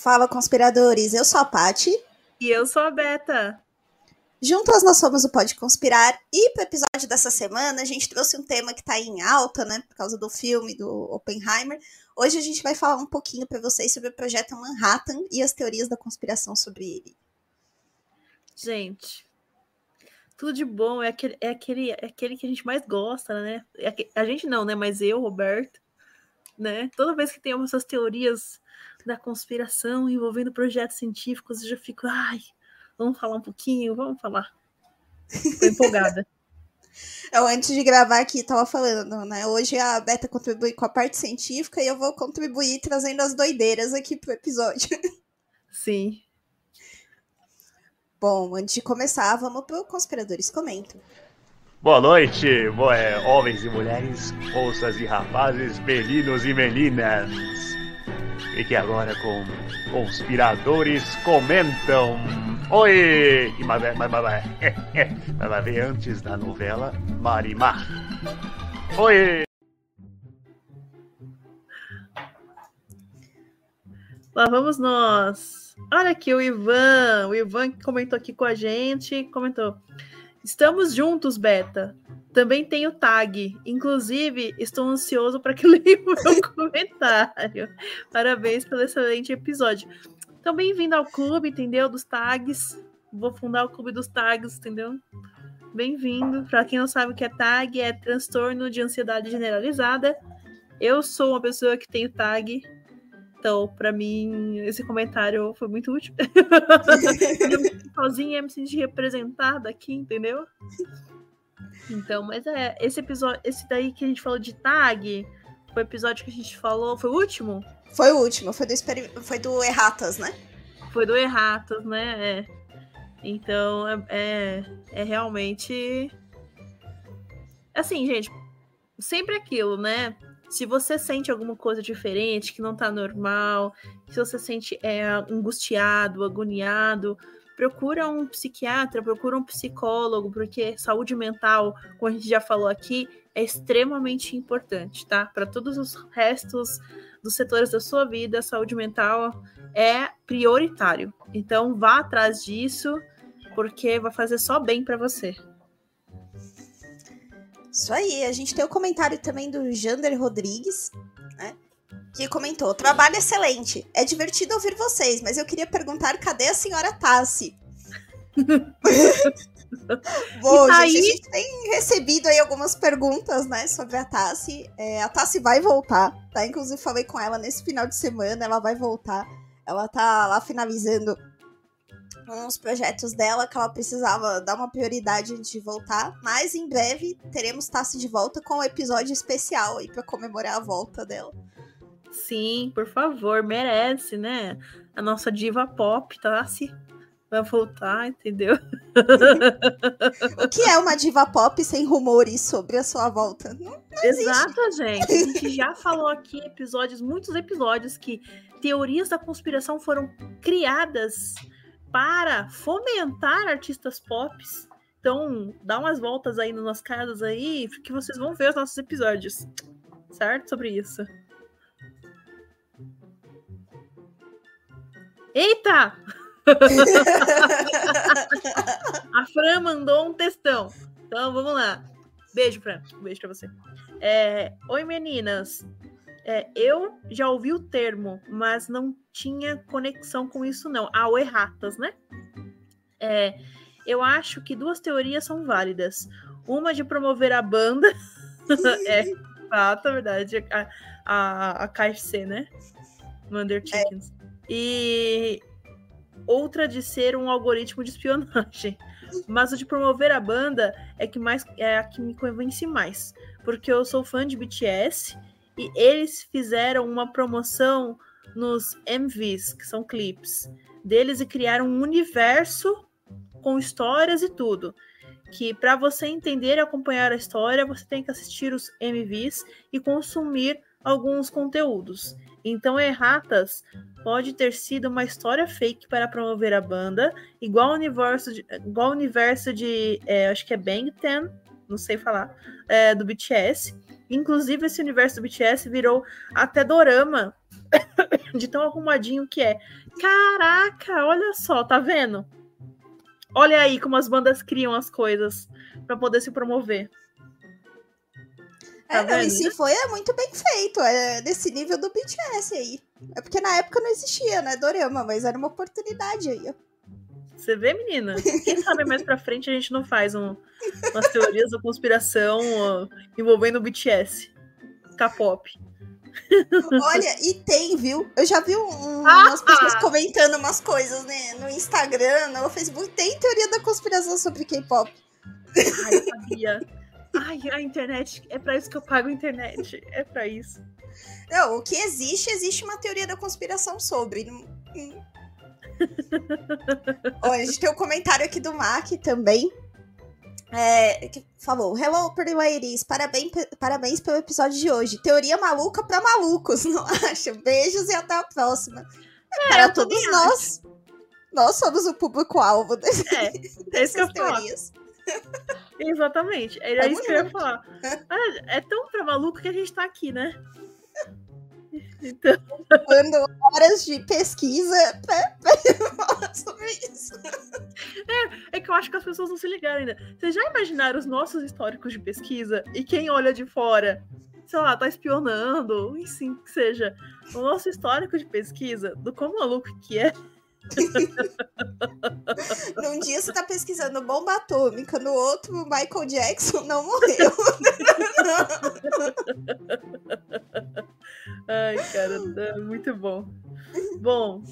Fala, conspiradores. Eu sou a Pati. E eu sou a Beta. Juntas nós somos o Pode Conspirar. E para o episódio dessa semana, a gente trouxe um tema que está em alta, né? Por causa do filme do Oppenheimer. Hoje a gente vai falar um pouquinho para vocês sobre o projeto Manhattan e as teorias da conspiração sobre ele. Gente, tudo de bom é aquele, é aquele, é aquele que a gente mais gosta, né? É a gente não, né? Mas eu, Roberto, né? Toda vez que tem essas teorias da conspiração envolvendo projetos científicos, eu já fico, ai, vamos falar um pouquinho, vamos falar. Tô empolgada. Eu, antes de gravar aqui, tava falando, né? Hoje a Beta contribui com a parte científica e eu vou contribuir trazendo as doideiras aqui pro episódio. Sim. Bom, antes de começar, vamos pro Conspiradores Comentam. Boa noite, boa, é, homens e mulheres, moças e rapazes, meninos e meninas. Fique agora com Conspiradores Comentam. Oi! Mas, mas, mas, mas vai ver antes da novela Marimar. Oi! Lá vamos nós. Olha aqui o Ivan. O Ivan que comentou aqui com a gente. Comentou. Estamos juntos, Beta. Também tenho tag. Inclusive, estou ansioso para que leia o meu comentário. Parabéns pelo excelente episódio. Então, bem-vindo ao clube, entendeu? Dos tags. Vou fundar o clube dos tags, entendeu? Bem-vindo. Para quem não sabe o que é tag, é transtorno de ansiedade generalizada. Eu sou uma pessoa que tenho tag. Então, para mim, esse comentário foi muito útil. eu me sozinha, me senti representada aqui, entendeu? Então, mas é, esse episódio, esse daí que a gente falou de tag, foi o episódio que a gente falou, foi o último? Foi o último, foi do, foi do Erratas, né? Foi do Erratas, né? É. Então, é, é, é realmente. Assim, gente, sempre aquilo, né? Se você sente alguma coisa diferente, que não tá normal, se você sente é, angustiado, agoniado, procura um psiquiatra, procura um psicólogo, porque saúde mental, como a gente já falou aqui, é extremamente importante, tá? Para todos os restos dos setores da sua vida, a saúde mental é prioritário. Então vá atrás disso, porque vai fazer só bem para você. Isso aí, a gente tem o comentário também do Jander Rodrigues? Que comentou: trabalho excelente. É divertido ouvir vocês, mas eu queria perguntar cadê a senhora Tassi? Bom, tá gente, aí... a gente tem recebido aí algumas perguntas, né, sobre a Tassi. É, a Tassi vai voltar, tá? Inclusive falei com ela nesse final de semana, ela vai voltar. Ela tá lá finalizando uns projetos dela que ela precisava dar uma prioridade antes de voltar. Mas em breve teremos Tassi de volta com um episódio especial aí para comemorar a volta dela. Sim, por favor, merece, né? A nossa diva pop, tá? Se vai voltar, entendeu? o que é uma diva pop sem rumores sobre a sua volta? Não, não Exato, gente. A gente já falou aqui episódios, muitos episódios, que teorias da conspiração foram criadas para fomentar artistas pop. Então, dá umas voltas aí nas nossas casas aí, que vocês vão ver os nossos episódios. Certo? Sobre isso. Eita! a Fran mandou um textão. Então vamos lá. Beijo, Fran. Um beijo pra você. É, Oi, meninas. É, eu já ouvi o termo, mas não tinha conexão com isso, não. Ah, o erratas, né? É, eu acho que duas teorias são válidas. Uma de promover a banda. é, fato, é verdade. A, a, a KFC, né? Wonder Chickens. E outra de ser um algoritmo de espionagem. Mas o de promover a banda é que mais é a que me convence mais, porque eu sou fã de BTS e eles fizeram uma promoção nos MVs, que são clipes deles e criaram um universo com histórias e tudo. Que para você entender e acompanhar a história, você tem que assistir os MVs e consumir alguns conteúdos. Então, Erratas pode ter sido uma história fake para promover a banda, igual o universo de, igual universo de é, acho que é Bang Ten, não sei falar, é, do BTS. Inclusive, esse universo do BTS virou até dorama de tão arrumadinho que é. Caraca, olha só, tá vendo? Olha aí como as bandas criam as coisas para poder se promover. Tá é, não, e se foi, é muito bem feito. É desse nível do BTS aí. É porque na época não existia, né, Dorama, mas era uma oportunidade aí, ó. Você vê, menina? Quem sabe mais pra frente a gente não faz um, umas teorias da conspiração uh, envolvendo o BTS. K-pop. Olha, e tem, viu? Eu já vi um, ah, umas pessoas ah. comentando umas coisas né, no Instagram, no Facebook. Tem teoria da conspiração sobre K-pop. Ai, eu sabia. Ai, a internet. É pra isso que eu pago a internet. É pra isso. Não, o que existe, existe uma teoria da conspiração sobre. Olha, a gente tem um comentário aqui do Mac também. É, que falou: Hello, pretty ladies. Parabéns, parabéns pelo episódio de hoje. Teoria maluca para malucos, não acha? Beijos e até a próxima. É, para todos nós. Nós somos o público-alvo desse, é, dessas teorias. Exatamente. Era isso que eu ia falar. Ah, é tão pra maluco que a gente tá aqui, né? Então... Dando horas de pesquisa pra, falar sobre isso. É, é que eu acho que as pessoas não se ligaram ainda. Vocês já imaginaram os nossos históricos de pesquisa e quem olha de fora, sei lá, tá espionando, e sim que seja, o nosso histórico de pesquisa, do quão maluco que é. Num dia você tá pesquisando bomba atômica, no outro Michael Jackson não morreu. Ai, cara, é muito bom. Bom,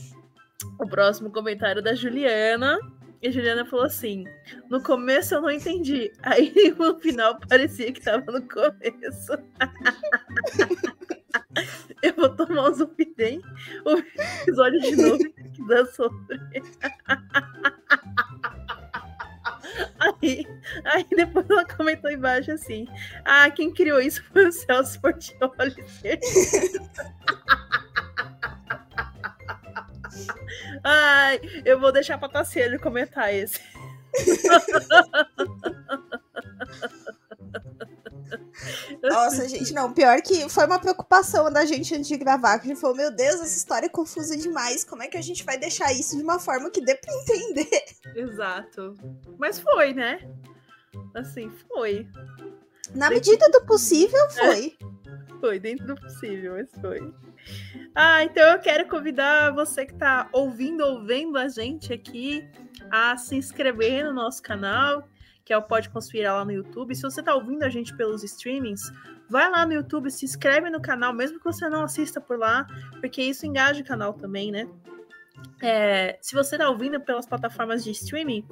o próximo comentário da Juliana. E Juliana falou assim: No começo eu não entendi. Aí no final parecia que tava no começo. eu vou tomar um zupidem, o episódio de novo que dá sobre. Aí, aí depois ela comentou embaixo assim: Ah, quem criou isso foi o Celso Portioli. Ai, eu vou deixar pra Tassiano comentar esse. Nossa, gente, não. Pior que foi uma preocupação da gente antes de gravar. Que a gente falou: Meu Deus, essa história é confusa demais. Como é que a gente vai deixar isso de uma forma que dê pra entender? Exato. Mas foi, né? Assim, foi. Na dentro... medida do possível, é. foi. É. Foi, dentro do possível, mas foi. Ah, então eu quero convidar você que está ouvindo ou vendo a gente aqui a se inscrever no nosso canal que é o Pode Conspirar lá no YouTube. Se você está ouvindo a gente pelos streamings, vai lá no YouTube, se inscreve no canal, mesmo que você não assista por lá, porque isso engaja o canal também, né? É, se você está ouvindo pelas plataformas de streaming,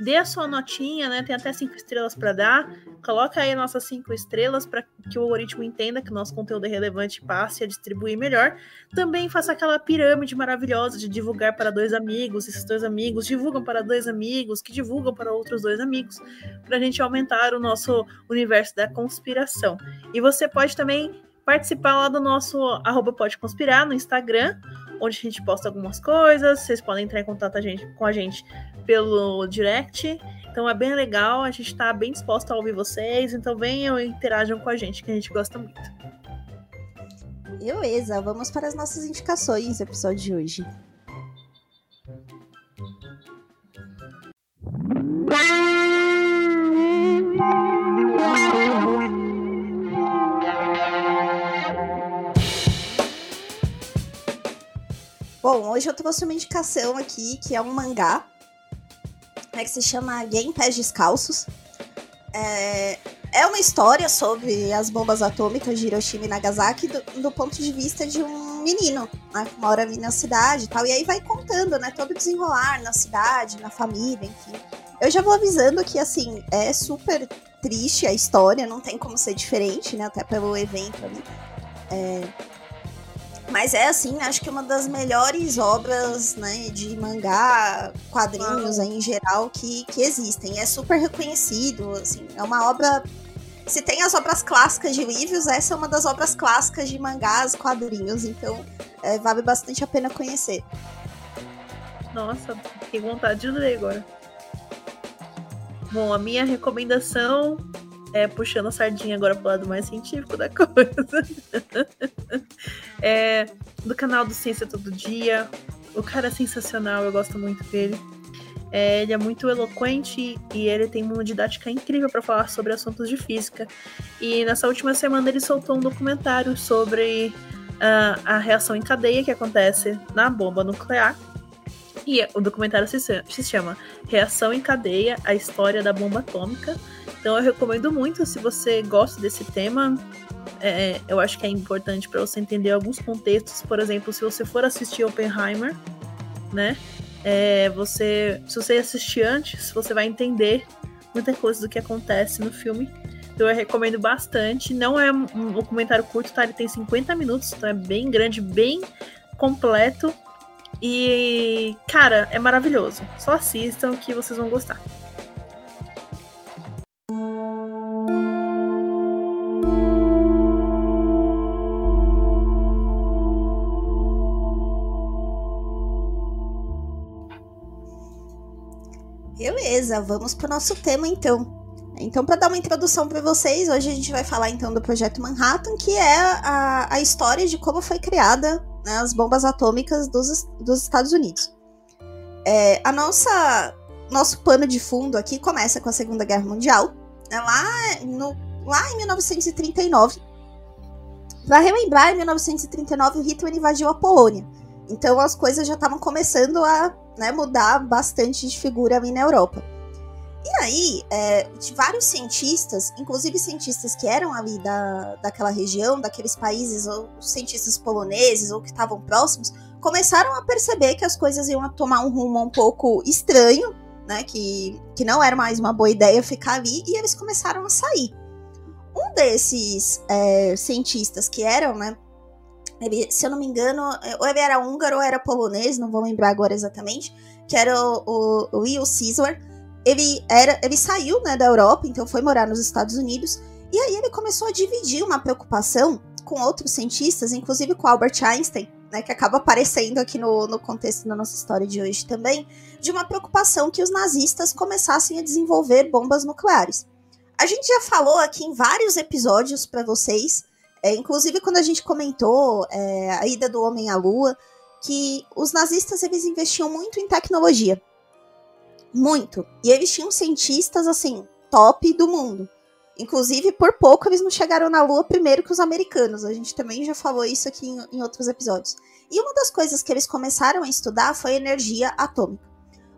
dê a sua notinha, né? Tem até cinco estrelas para dar. Coloca aí nossas cinco estrelas para que o algoritmo entenda que o nosso conteúdo é relevante e passe a distribuir melhor. Também faça aquela pirâmide maravilhosa de divulgar para dois amigos, esses dois amigos divulgam para dois amigos, que divulgam para outros dois amigos, para a gente aumentar o nosso universo da conspiração. E você pode também participar lá do nosso arroba pode conspirar no Instagram, onde a gente posta algumas coisas. Vocês podem entrar em contato a gente, com a gente pelo direct. Então é bem legal, a gente está bem disposto a ouvir vocês. Então venham e interajam com a gente, que a gente gosta muito. Beleza, vamos para as nossas indicações do episódio de hoje. Hoje eu trouxe uma indicação aqui que é um mangá né, que se chama Game Pés Descalços. É, é uma história sobre as bombas atômicas de Hiroshima e Nagasaki do, do ponto de vista de um menino, né, que mora ali na cidade e tal. E aí vai contando, né, todo o desenrolar na cidade, na família, enfim. Eu já vou avisando que, assim, é super triste a história, não tem como ser diferente, né, até pelo evento ali. É, mas é assim, acho que uma das melhores obras, né, de mangá, quadrinhos em geral que, que existem. É super reconhecido, assim, é uma obra. Se tem as obras clássicas de livros, essa é uma das obras clássicas de mangás, quadrinhos, então é, vale bastante a pena conhecer. Nossa, que vontade de ler agora. Bom, a minha recomendação é, puxando a sardinha agora pro lado mais científico da coisa. é, do canal do Ciência Todo Dia. O cara é sensacional, eu gosto muito dele. É, ele é muito eloquente e ele tem uma didática incrível para falar sobre assuntos de física. E nessa última semana ele soltou um documentário sobre uh, a reação em cadeia que acontece na bomba nuclear. E o documentário se, se chama Reação em Cadeia: A História da Bomba Atômica. Então eu recomendo muito se você gosta desse tema. É, eu acho que é importante para você entender alguns contextos. Por exemplo, se você for assistir Oppenheimer, né? É, você, se você assistir antes, você vai entender muita coisa do que acontece no filme. Então eu recomendo bastante. Não é um documentário curto, tá? Ele tem 50 minutos, então é bem grande, bem completo. E, cara, é maravilhoso. Só assistam que vocês vão gostar. Beleza, vamos para o nosso tema então. Então, para dar uma introdução para vocês, hoje a gente vai falar então do Projeto Manhattan, que é a, a história de como foi criada né, as bombas atômicas dos, dos Estados Unidos. É, a nossa nosso pano de fundo aqui começa com a Segunda Guerra Mundial, né, lá, no, lá em 1939. Para relembrar, em 1939 o Hitler invadiu a Polônia. Então as coisas já estavam começando a né, mudar bastante de figura ali na Europa. E aí, é, vários cientistas, inclusive cientistas que eram ali da, daquela região, daqueles países, ou cientistas poloneses, ou que estavam próximos, começaram a perceber que as coisas iam tomar um rumo um pouco estranho, né? Que, que não era mais uma boa ideia ficar ali, e eles começaram a sair. Um desses é, cientistas que eram, né? Ele, se eu não me engano, é, ou ele era húngaro ou era polonês, não vou lembrar agora exatamente, que era o, o, o Will Caesar ele era, ele saiu né, da Europa, então foi morar nos Estados Unidos, e aí ele começou a dividir uma preocupação com outros cientistas, inclusive com Albert Einstein, né, que acaba aparecendo aqui no, no contexto da nossa história de hoje também, de uma preocupação que os nazistas começassem a desenvolver bombas nucleares. A gente já falou aqui em vários episódios para vocês, é, inclusive quando a gente comentou é, a ida do homem à lua, que os nazistas eles investiam muito em tecnologia. Muito. E eles tinham cientistas, assim, top do mundo. Inclusive, por pouco, eles não chegaram na Lua primeiro que os americanos. A gente também já falou isso aqui em, em outros episódios. E uma das coisas que eles começaram a estudar foi energia atômica.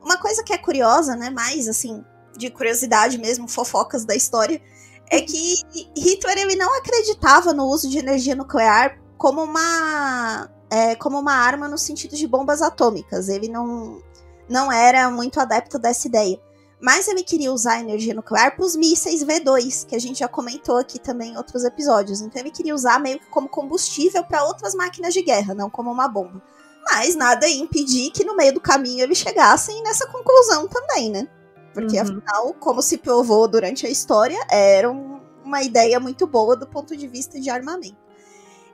Uma coisa que é curiosa, né? Mais assim, de curiosidade mesmo, fofocas da história, é que Hitler ele não acreditava no uso de energia nuclear como uma é, como uma arma no sentido de bombas atômicas. Ele não não era muito adepto dessa ideia. Mas ele queria usar a energia nuclear para os mísseis V2, que a gente já comentou aqui também em outros episódios. Então ele queria usar meio que como combustível para outras máquinas de guerra, não como uma bomba. Mas nada ia impedir que no meio do caminho eles chegassem nessa conclusão também, né? Porque uhum. afinal, como se provou durante a história, era um, uma ideia muito boa do ponto de vista de armamento.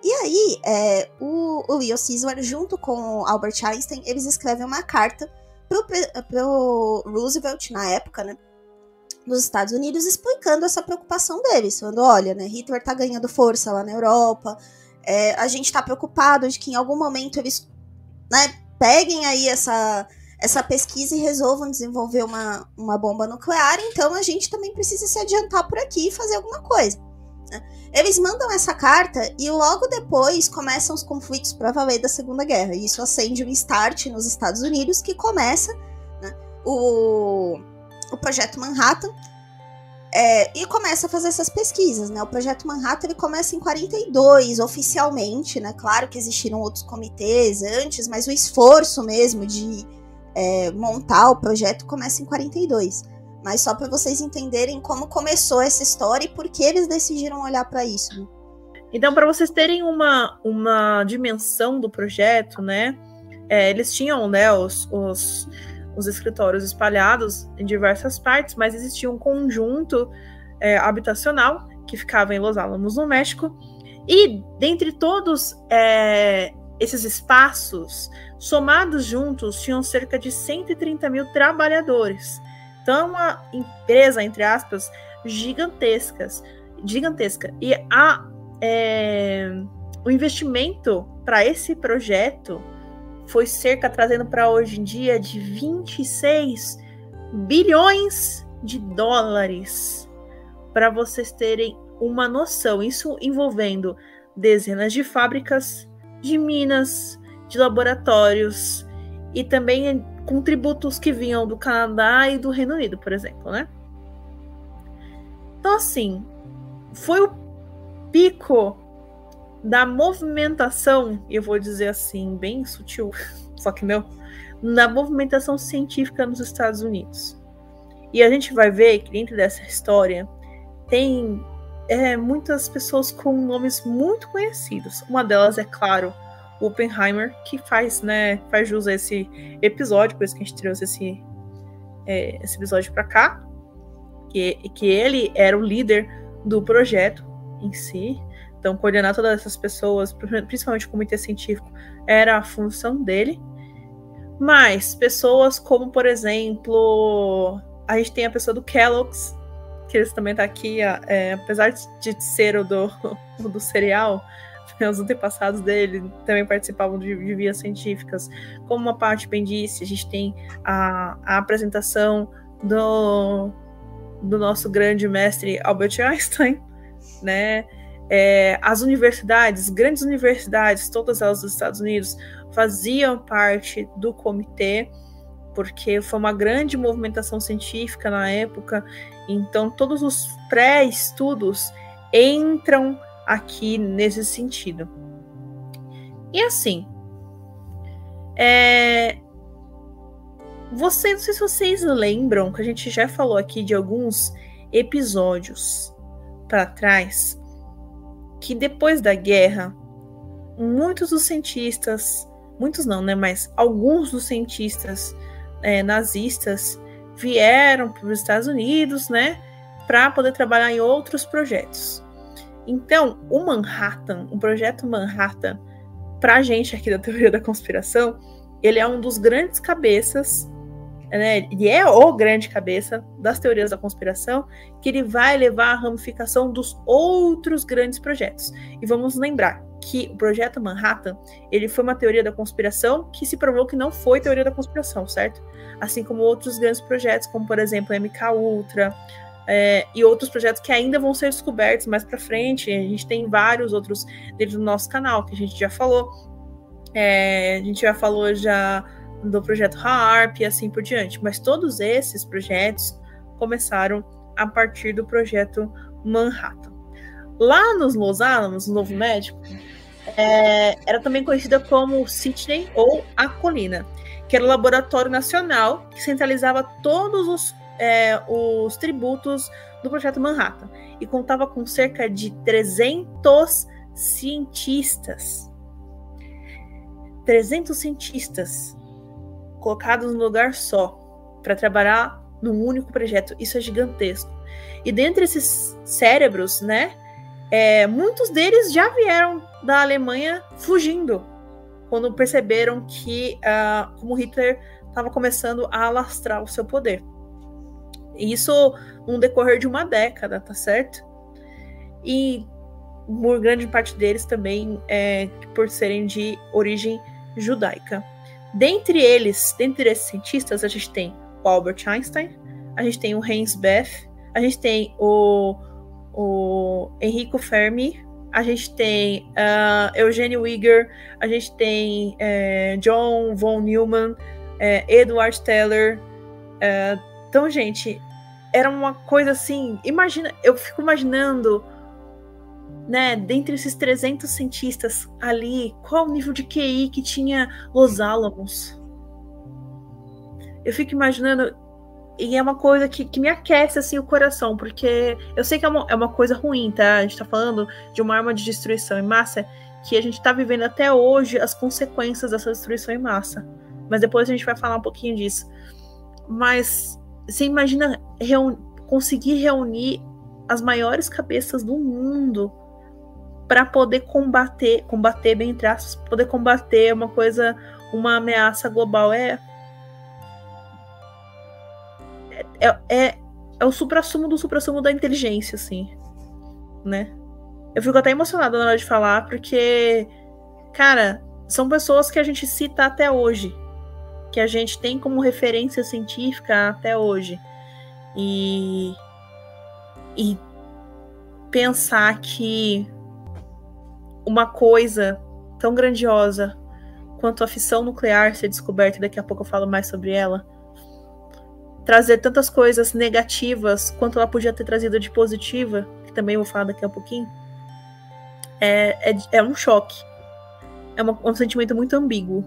E aí, é, o, o Leo Caesar, junto com Albert Einstein, eles escrevem uma carta pro, pro Roosevelt, na época, né? Dos Estados Unidos, explicando essa preocupação deles. Falando: olha, né, Hitler tá ganhando força lá na Europa, é, a gente tá preocupado de que em algum momento eles né, peguem aí essa, essa pesquisa e resolvam desenvolver uma, uma bomba nuclear, então a gente também precisa se adiantar por aqui e fazer alguma coisa. Né? Eles mandam essa carta e logo depois começam os conflitos para valer da Segunda Guerra. E isso acende um start nos Estados Unidos que começa né, o, o projeto Manhattan. É, e começa a fazer essas pesquisas, né? O projeto Manhattan ele começa em 42 oficialmente, né? Claro que existiram outros comitês antes, mas o esforço mesmo de é, montar o projeto começa em 42 mas só para vocês entenderem como começou essa história e por que eles decidiram olhar para isso. Né? Então, para vocês terem uma, uma dimensão do projeto, né? É, eles tinham né, os, os, os, escritórios espalhados em diversas partes, mas existia um conjunto é, habitacional que ficava em Los Alamos, no México. E dentre todos é, esses espaços, somados juntos, tinham cerca de 130 mil trabalhadores. Então, uma empresa, entre aspas, gigantescas, gigantesca. E a, é, o investimento para esse projeto foi cerca trazendo para hoje em dia de 26 bilhões de dólares. Para vocês terem uma noção, isso envolvendo dezenas de fábricas, de minas, de laboratórios e também com tributos que vinham do Canadá e do Reino Unido, por exemplo, né? Então, assim, foi o pico da movimentação, eu vou dizer assim, bem sutil, só que não, na movimentação científica nos Estados Unidos. E a gente vai ver que dentro dessa história tem é, muitas pessoas com nomes muito conhecidos. Uma delas é, claro, Oppenheimer, que faz, né, faz jus a esse episódio, por isso que a gente trouxe esse, é, esse episódio para cá, que, que ele era o líder do projeto em si. Então, coordenar todas essas pessoas, principalmente o comitê científico, era a função dele. Mas pessoas como, por exemplo, a gente tem a pessoa do Kellogg's, que ele também está aqui, é, apesar de ser o do, o do cereal, os antepassados dele também participavam de, de, vias científicas. Como uma parte bem disse, a gente tem a, a apresentação do, do nosso grande mestre Albert Einstein, né? É, as universidades, grandes universidades, todas elas dos Estados Unidos, faziam parte do comitê, porque foi uma grande movimentação científica na época, então todos os pré-estudos entram aqui nesse sentido. E assim, é... Não sei se vocês lembram que a gente já falou aqui de alguns episódios para trás que depois da guerra, muitos dos cientistas, muitos não, né, mas alguns dos cientistas é, nazistas vieram para os Estados Unidos, né, para poder trabalhar em outros projetos. Então, o Manhattan, o projeto Manhattan, para a gente aqui da teoria da conspiração, ele é um dos grandes cabeças né, ele é o grande cabeça das teorias da conspiração, que ele vai levar à ramificação dos outros grandes projetos. E vamos lembrar que o projeto Manhattan, ele foi uma teoria da conspiração que se provou que não foi teoria da conspiração, certo? Assim como outros grandes projetos, como por exemplo MK Ultra, é, e outros projetos que ainda vão ser descobertos mais para frente. A gente tem vários outros dentro do nosso canal que a gente já falou. É, a gente já falou já do projeto HARP e assim por diante. Mas todos esses projetos começaram a partir do projeto Manhattan. Lá nos Los Alamos, no Novo México, é, era também conhecida como Sydney ou a Colina, que era o laboratório nacional que centralizava todos os, é, os tributos do projeto Manhattan e contava com cerca de 300 cientistas. 300 cientistas colocados num lugar só para trabalhar num único projeto. Isso é gigantesco. E dentre esses cérebros, né, é, muitos deles já vieram da Alemanha fugindo quando perceberam que uh, como Hitler estava começando a alastrar o seu poder. Isso no decorrer de uma década, tá certo? E por grande parte deles também é, por serem de origem judaica. Dentre eles, dentre esses cientistas, a gente tem o Albert Einstein, a gente tem o Heinz Beth, a gente tem o, o Enrico Fermi, a gente tem uh, Eugênio Wigger, a gente tem uh, John von Neumann, uh, Edward Teller. Uh, então, gente, era uma coisa assim. Imagina, eu fico imaginando né, dentre esses 300 cientistas ali, qual o nível de QI que tinha Los Alamos? Eu fico imaginando, e é uma coisa que, que me aquece assim o coração, porque eu sei que é uma, é uma coisa ruim, tá? A gente tá falando de uma arma de destruição em massa que a gente tá vivendo até hoje as consequências dessa destruição em massa. Mas depois a gente vai falar um pouquinho disso. Mas você imagina conseguir reunir as maiores cabeças do mundo para poder combater, combater bem entre aspas, poder combater uma coisa, uma ameaça global é é, é, é o supra-sumo do supra-sumo da inteligência, assim, né? eu fico até emocionada na hora de falar, porque, cara, são pessoas que a gente cita até hoje, que a gente tem como referência científica até hoje. E, e pensar que uma coisa tão grandiosa quanto a fissão nuclear ser descoberta, e daqui a pouco eu falo mais sobre ela, trazer tantas coisas negativas quanto ela podia ter trazido de positiva, que também vou falar daqui a pouquinho, é, é, é um choque. É uma, um sentimento muito ambíguo.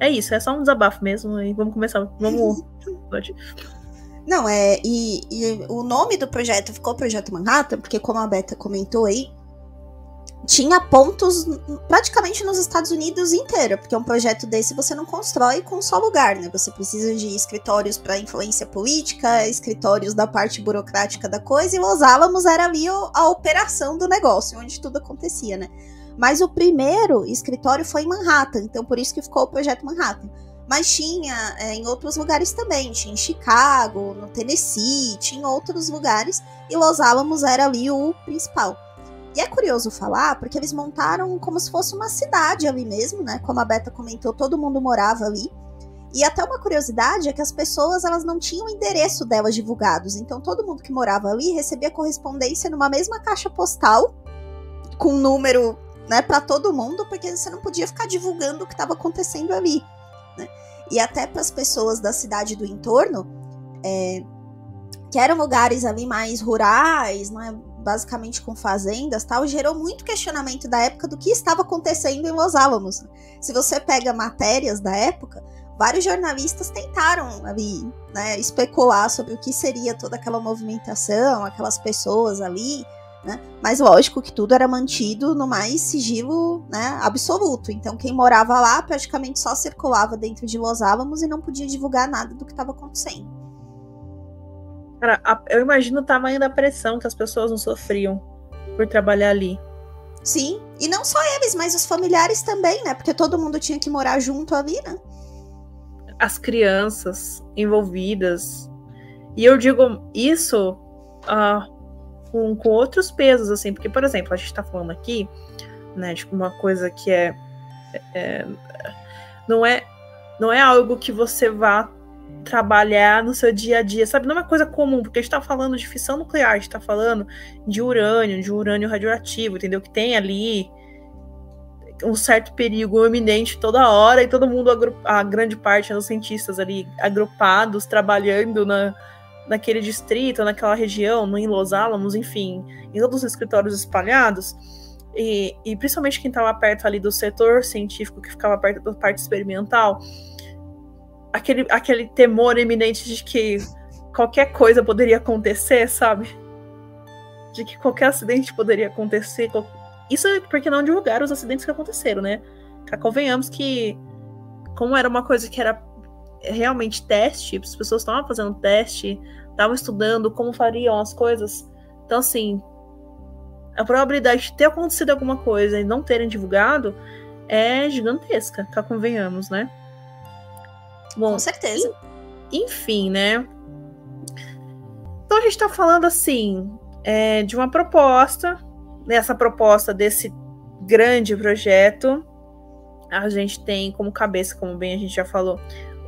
É isso, é só um desabafo mesmo. E vamos começar. Vamos. Não, é. E, e, o nome do projeto ficou Projeto Manhattan, porque, como a Beta comentou aí, tinha pontos praticamente nos Estados Unidos inteiro, porque um projeto desse você não constrói com um só lugar, né? Você precisa de escritórios para influência política, escritórios da parte burocrática da coisa, e Los Alamos era ali a operação do negócio, onde tudo acontecia, né? Mas o primeiro escritório foi em Manhattan, então por isso que ficou o projeto Manhattan. Mas tinha é, em outros lugares também, tinha em Chicago, no Tennessee, tinha em outros lugares, e Los Alamos era ali o principal. E é curioso falar, porque eles montaram como se fosse uma cidade ali mesmo, né? Como a Beta comentou, todo mundo morava ali. E até uma curiosidade é que as pessoas elas não tinham o endereço delas divulgados. Então todo mundo que morava ali recebia correspondência numa mesma caixa postal com um número, né, para todo mundo, porque você não podia ficar divulgando o que estava acontecendo ali. Né? E até para as pessoas da cidade do entorno, é, que eram lugares ali mais rurais, né, basicamente com fazendas tal, gerou muito questionamento da época do que estava acontecendo em Los Alamos. Se você pega matérias da época, vários jornalistas tentaram ali, né, especular sobre o que seria toda aquela movimentação, aquelas pessoas ali, né? Mas lógico que tudo era mantido no mais sigilo, né, absoluto. Então quem morava lá praticamente só circulava dentro de Los Alamos e não podia divulgar nada do que estava acontecendo. Cara, eu imagino o tamanho da pressão que as pessoas não sofriam por trabalhar ali. Sim, e não só eles, mas os familiares também, né? Porque todo mundo tinha que morar junto ali, né? As crianças envolvidas. E eu digo isso uh, com, com outros pesos, assim, porque, por exemplo, a gente tá falando aqui, né, de uma coisa que é, é não é não é algo que você vá trabalhar no seu dia a dia, sabe? Não é uma coisa comum, porque a gente tá falando de fissão nuclear, a gente tá falando de urânio, de urânio radioativo, entendeu? Que tem ali um certo perigo iminente toda hora e todo mundo, a grande parte dos cientistas ali agrupados, trabalhando na, naquele distrito, naquela região, no, em Los Alamos, enfim, em todos os escritórios espalhados. E, e principalmente quem estava perto ali do setor científico, que ficava perto da parte experimental, aquele, aquele temor iminente de que qualquer coisa poderia acontecer, sabe? De que qualquer acidente poderia acontecer. Isso é porque não divulgaram os acidentes que aconteceram, né? Convenhamos que, como era uma coisa que era realmente teste, as pessoas estavam fazendo teste, estavam estudando como fariam as coisas. Então, assim, a probabilidade de ter acontecido alguma coisa e não terem divulgado é gigantesca, cá convenhamos, né? Bom, Com certeza. Enfim, né? Então a gente está falando assim é, de uma proposta, nessa proposta desse grande projeto, a gente tem como cabeça, como bem a gente já falou,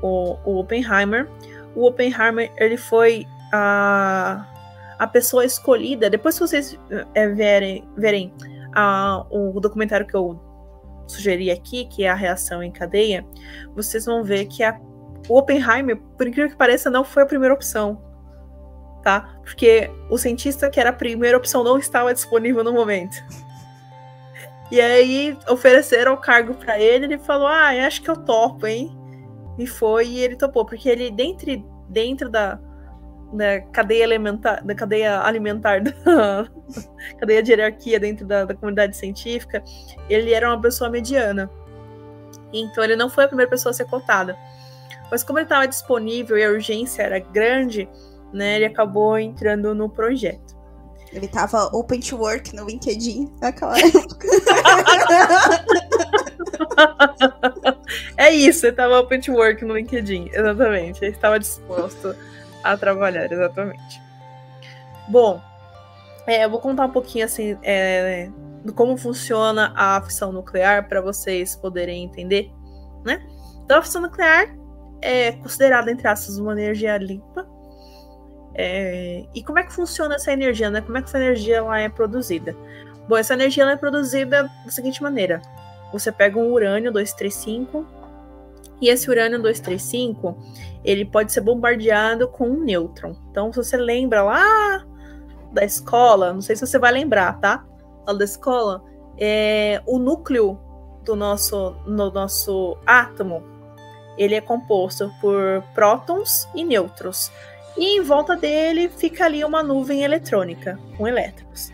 o, o Oppenheimer. O Oppenheimer ele foi a, a pessoa escolhida. Depois que vocês é, verem, verem a, o documentário que eu sugeri aqui, que é a reação em cadeia, vocês vão ver que a o Oppenheimer, por incrível que pareça, não foi a primeira opção. Tá? Porque o cientista que era a primeira opção não estava disponível no momento. E aí ofereceram o cargo para ele, ele falou: "Ah, acho que eu topo, hein?" E foi e ele topou, porque ele dentro dentro da, da cadeia alimentar, da cadeia alimentar, da cadeia de hierarquia dentro da, da comunidade científica, ele era uma pessoa mediana. Então ele não foi a primeira pessoa a ser cotada. Mas como ele estava disponível e a urgência era grande, né, ele acabou entrando no projeto. Ele estava open to work no LinkedIn naquela época. é isso, ele estava open to work no LinkedIn, exatamente. Ele estava disposto a trabalhar, exatamente. Bom, É, eu vou contar um pouquinho assim é, de como funciona a fissão nuclear para vocês poderem entender, né? Então a fissão nuclear é considerada entre aspas uma energia limpa. É, e como é que funciona essa energia, né? Como é que essa energia lá é produzida? Bom, essa energia é produzida da seguinte maneira: você pega um urânio 235 e esse urânio 235 ele pode ser bombardeado com um nêutron. Então, se você lembra lá da escola, não sei se você vai lembrar, tá? Lá da escola, é, o núcleo do nosso, no nosso átomo ele é composto por prótons e nêutrons. E em volta dele fica ali uma nuvem eletrônica com elétrons.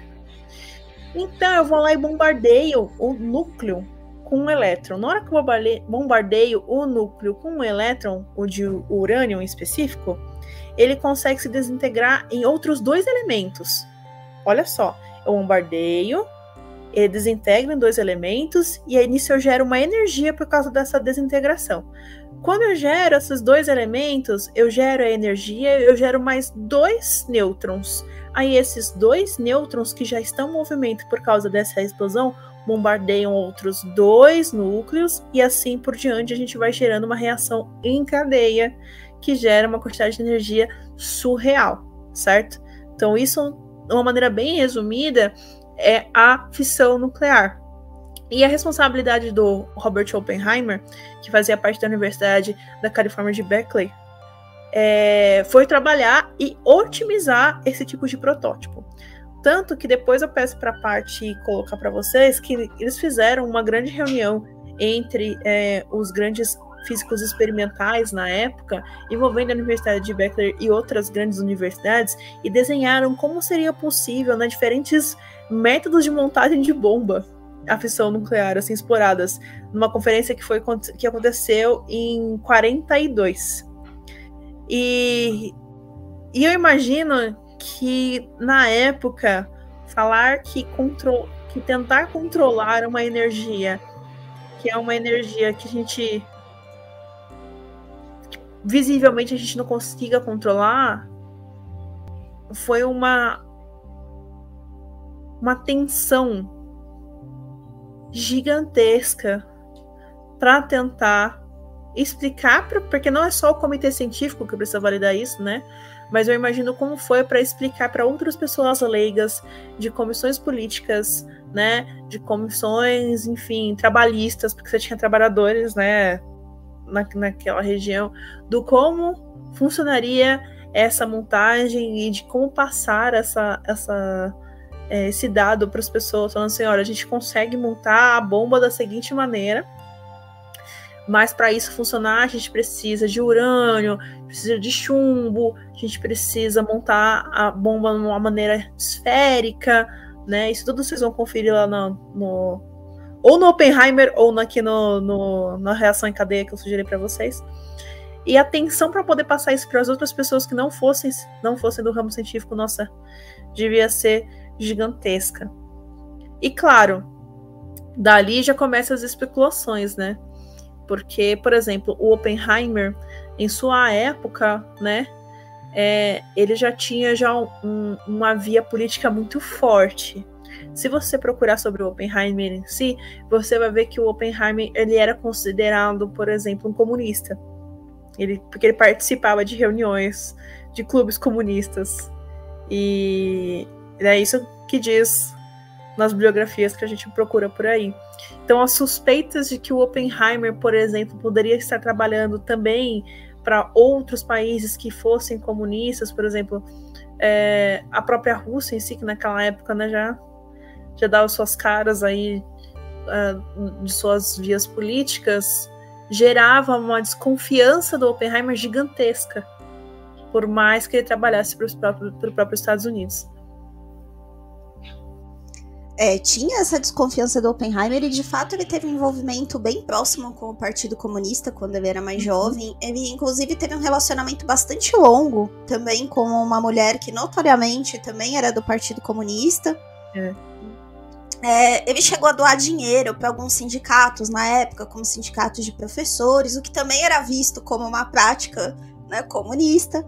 Então eu vou lá e bombardeio o núcleo com um elétron. Na hora que eu bombardeio o núcleo com um elétron, o de urânio em específico, ele consegue se desintegrar em outros dois elementos. Olha só, eu bombardeio, ele desintegra em dois elementos e aí nisso eu gero uma energia por causa dessa desintegração. Quando eu gero esses dois elementos, eu gero a energia, eu gero mais dois nêutrons. Aí esses dois nêutrons que já estão em movimento por causa dessa explosão bombardeiam outros dois núcleos e assim por diante a gente vai gerando uma reação em cadeia que gera uma quantidade de energia surreal, certo? Então isso, de uma maneira bem resumida, é a fissão nuclear. E a responsabilidade do Robert Oppenheimer, que fazia parte da Universidade da Califórnia de Berkeley, é, foi trabalhar e otimizar esse tipo de protótipo. Tanto que depois eu peço para a parte colocar para vocês que eles fizeram uma grande reunião entre é, os grandes físicos experimentais na época, envolvendo a Universidade de Berkeley e outras grandes universidades, e desenharam como seria possível, né, diferentes métodos de montagem de bomba a fissão nuclear, assim, exploradas, numa conferência que foi que aconteceu em 42. E, e eu imagino que na época falar que, control, que tentar controlar uma energia que é uma energia que a gente visivelmente a gente não consiga controlar foi uma uma tensão gigantesca para tentar explicar, porque não é só o comitê científico que precisa validar isso, né? Mas eu imagino como foi para explicar para outras pessoas leigas de comissões políticas, né, de comissões, enfim, trabalhistas, porque você tinha trabalhadores, né, na, naquela região, do como funcionaria essa montagem e de como passar essa, essa é, esse dado para as pessoas, falando assim, olha, a gente consegue montar a bomba da seguinte maneira, mas para isso funcionar, a gente precisa de urânio, precisa de chumbo, a gente precisa montar a bomba de uma maneira esférica, né? Isso tudo vocês vão conferir lá no, no ou no Oppenheimer ou aqui no, no, na reação em cadeia que eu sugeri para vocês. E atenção para poder passar isso para as outras pessoas que não fossem não fossem do ramo científico, nossa, devia ser gigantesca. E claro, dali já começam as especulações, né? Porque, por exemplo, o Oppenheimer, em sua época, né, é, ele já tinha já um, uma via política muito forte. Se você procurar sobre o Oppenheimer em si, você vai ver que o Oppenheimer ele era considerado, por exemplo, um comunista. Ele, porque ele participava de reuniões de clubes comunistas. E é isso que diz nas biografias que a gente procura por aí. Então, as suspeitas de que o Oppenheimer, por exemplo, poderia estar trabalhando também para outros países que fossem comunistas, por exemplo, é, a própria Rússia em si, que naquela época né, já, já dava suas caras aí uh, de suas vias políticas, gerava uma desconfiança do Oppenheimer gigantesca, por mais que ele trabalhasse para os próprios, para os próprios Estados Unidos é, tinha essa desconfiança do Oppenheimer e de fato ele teve um envolvimento bem próximo com o Partido Comunista quando ele era mais uhum. jovem. Ele inclusive teve um relacionamento bastante longo também com uma mulher que notoriamente também era do Partido Comunista. É. É, ele chegou a doar dinheiro para alguns sindicatos na época, como sindicatos de professores, o que também era visto como uma prática né, comunista.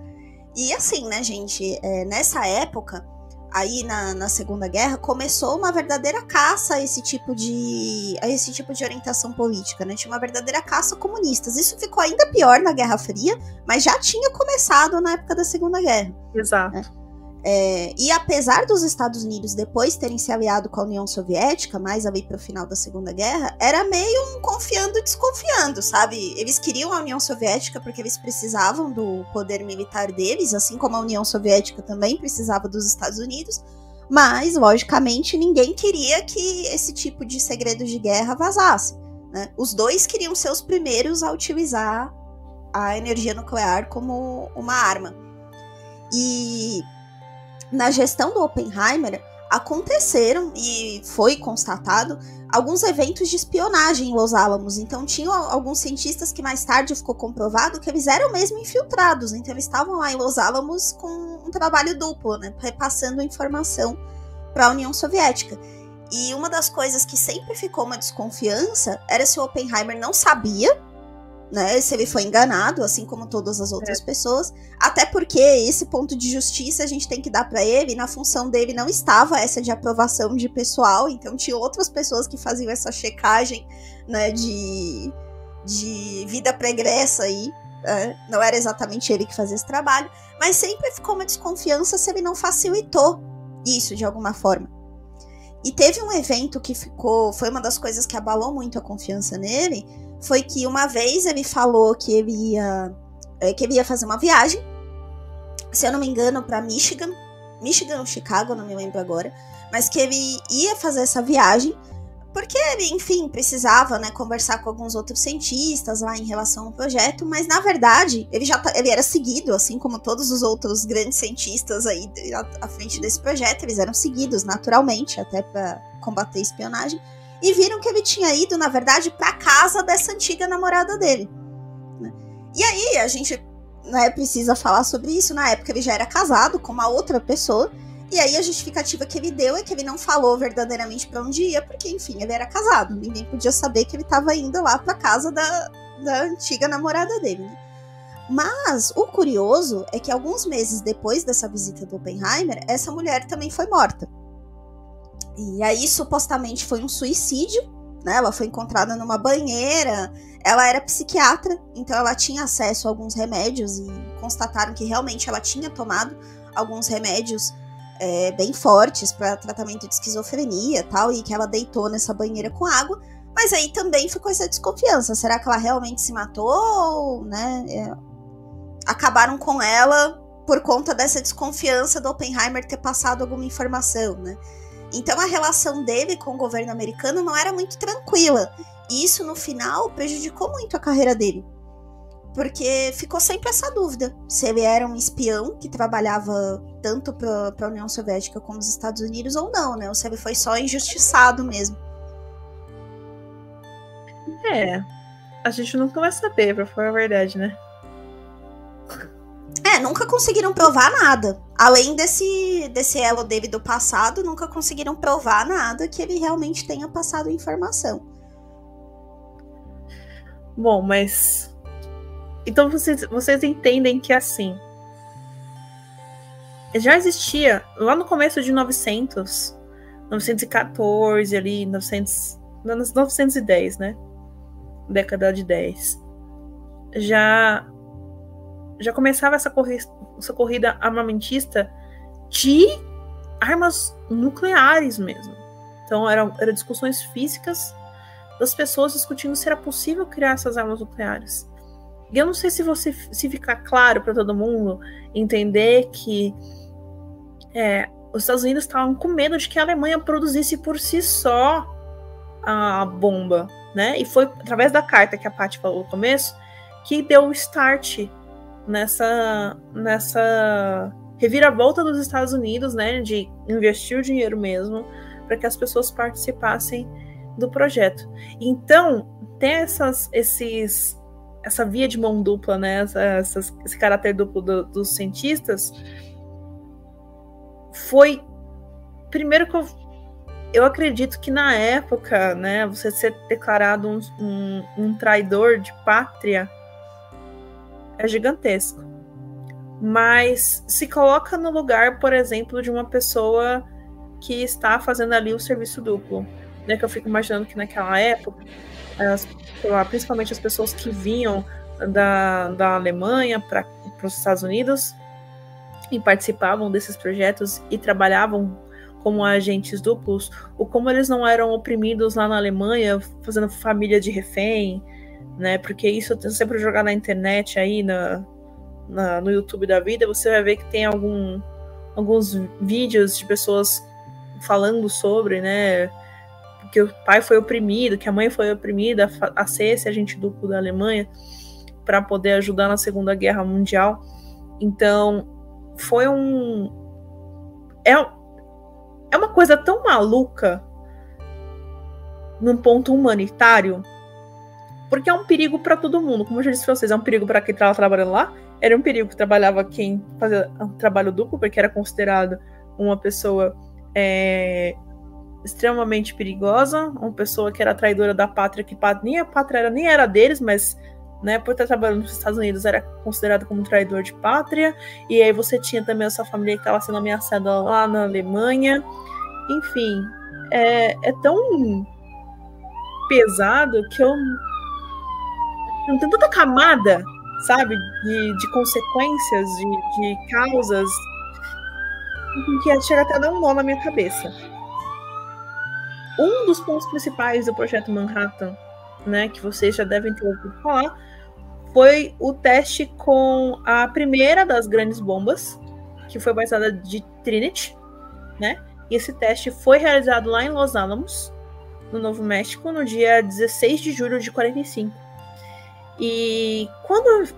E assim, né, gente, é, nessa época aí na, na Segunda Guerra, começou uma verdadeira caça a esse tipo de a esse tipo de orientação política, né? Tinha uma verdadeira caça a comunistas. Isso ficou ainda pior na Guerra Fria, mas já tinha começado na época da Segunda Guerra. Exato. Né? É, e apesar dos Estados Unidos depois terem se aliado com a União Soviética, mais ali para o final da Segunda Guerra, era meio um confiando e desconfiando, sabe? Eles queriam a União Soviética porque eles precisavam do poder militar deles, assim como a União Soviética também precisava dos Estados Unidos, mas, logicamente, ninguém queria que esse tipo de segredo de guerra vazasse. Né? Os dois queriam ser os primeiros a utilizar a energia nuclear como uma arma. E na gestão do Oppenheimer, aconteceram e foi constatado alguns eventos de espionagem em Los Alamos. Então, tinham alguns cientistas que mais tarde ficou comprovado que eles eram mesmo infiltrados. Então, eles estavam lá em Los Alamos com um trabalho duplo, né, repassando informação para a União Soviética. E uma das coisas que sempre ficou uma desconfiança era se o Oppenheimer não sabia né? Se ele foi enganado, assim como todas as outras é. pessoas. Até porque esse ponto de justiça a gente tem que dar para ele. Na função dele não estava essa de aprovação de pessoal, então tinha outras pessoas que faziam essa checagem, né? De, de vida pregressa aí. É, não era exatamente ele que fazia esse trabalho, mas sempre ficou uma desconfiança se ele não facilitou isso de alguma forma. E teve um evento que ficou, foi uma das coisas que abalou muito a confiança nele, foi que uma vez ele falou que ele ia, é, que ele ia fazer uma viagem, se eu não me engano, para Michigan, Michigan ou Chicago, não me lembro agora, mas que ele ia fazer essa viagem porque ele, enfim, precisava, né, conversar com alguns outros cientistas lá em relação ao projeto, mas na verdade ele já tá, ele era seguido, assim como todos os outros grandes cientistas aí à frente desse projeto, eles eram seguidos naturalmente até para combater espionagem e viram que ele tinha ido, na verdade, para casa dessa antiga namorada dele. Né? E aí a gente né, precisa falar sobre isso. Na época ele já era casado com uma outra pessoa. E aí a justificativa que ele deu é que ele não falou verdadeiramente para onde ia, porque enfim, ele era casado. Ninguém podia saber que ele estava indo lá para casa da, da antiga namorada dele. Né? Mas o curioso é que alguns meses depois dessa visita do Oppenheimer, essa mulher também foi morta. E aí, supostamente, foi um suicídio, né? Ela foi encontrada numa banheira. Ela era psiquiatra, então ela tinha acesso a alguns remédios e constataram que realmente ela tinha tomado alguns remédios é, bem fortes para tratamento de esquizofrenia tal, e que ela deitou nessa banheira com água. Mas aí também ficou essa desconfiança. Será que ela realmente se matou? Né? É, acabaram com ela por conta dessa desconfiança do Oppenheimer ter passado alguma informação, né? Então a relação dele com o governo americano não era muito tranquila. E isso no final prejudicou muito a carreira dele. Porque ficou sempre essa dúvida se ele era um espião que trabalhava tanto para a União Soviética como os Estados Unidos ou não, né? Ou se ele foi só injustiçado mesmo. É, a gente nunca vai saber, pra falar a verdade, né? É, nunca conseguiram provar nada. Além desse, desse elo dele do passado, nunca conseguiram provar nada que ele realmente tenha passado informação. Bom, mas. Então vocês, vocês entendem que assim. Já existia lá no começo de 900, 914 ali, 900, 910, né? Década de 10. Já já começava essa, corri essa corrida armamentista de armas nucleares mesmo. Então eram era discussões físicas das pessoas discutindo se era possível criar essas armas nucleares. E eu não sei se você se ficar claro para todo mundo entender que é, os Estados Unidos estavam com medo de que a Alemanha produzisse por si só a bomba, né? E foi através da carta que a Paty falou no começo que deu o start nessa, nessa reviravolta dos Estados Unidos, né, de investir o dinheiro mesmo para que as pessoas participassem do projeto. Então, tem essas, esses, essa via de mão dupla, né, essas, esse caráter duplo do, dos cientistas, foi primeiro que eu, eu acredito que na época, né, você ser declarado um, um, um traidor de pátria é gigantesco. mas se coloca no lugar, por exemplo, de uma pessoa que está fazendo ali o serviço duplo. Né, que eu fico imaginando que naquela época, as, principalmente as pessoas que vinham da, da Alemanha para os Estados Unidos e participavam desses projetos e trabalhavam como agentes duplos, ou como eles não eram oprimidos lá na Alemanha, fazendo família de refém, né? Porque isso eu sempre jogar na internet aí, na, na, no YouTube da vida, você vai ver que tem algum, alguns vídeos de pessoas falando sobre, né? Que o pai foi oprimido, que a mãe foi oprimida a, a ser esse agente duplo da Alemanha para poder ajudar na Segunda Guerra Mundial. Então, foi um. É, é uma coisa tão maluca num ponto humanitário, porque é um perigo para todo mundo. Como eu já disse pra vocês, é um perigo para quem estava trabalhando lá, era um perigo que trabalhava quem fazia um trabalho duplo, porque era considerado uma pessoa é, extremamente perigosa, uma pessoa que era traidora da pátria, que nem a pátria era, nem era deles, mas né, por estar trabalhando nos Estados Unidos era considerado como traidor de pátria, e aí você tinha também a sua família que estava sendo ameaçada lá na Alemanha. Enfim, é, é tão pesado que eu não tem tanta camada, sabe, de, de consequências, de, de causas, que chega até a dar um nó na minha cabeça. Um dos pontos principais do projeto Manhattan, né, que vocês já devem ter ouvido falar, foi o teste com a primeira das grandes bombas, que foi batizada de Trinity, né? E esse teste foi realizado lá em Los Alamos, no Novo México, no dia 16 de julho de 45. E quando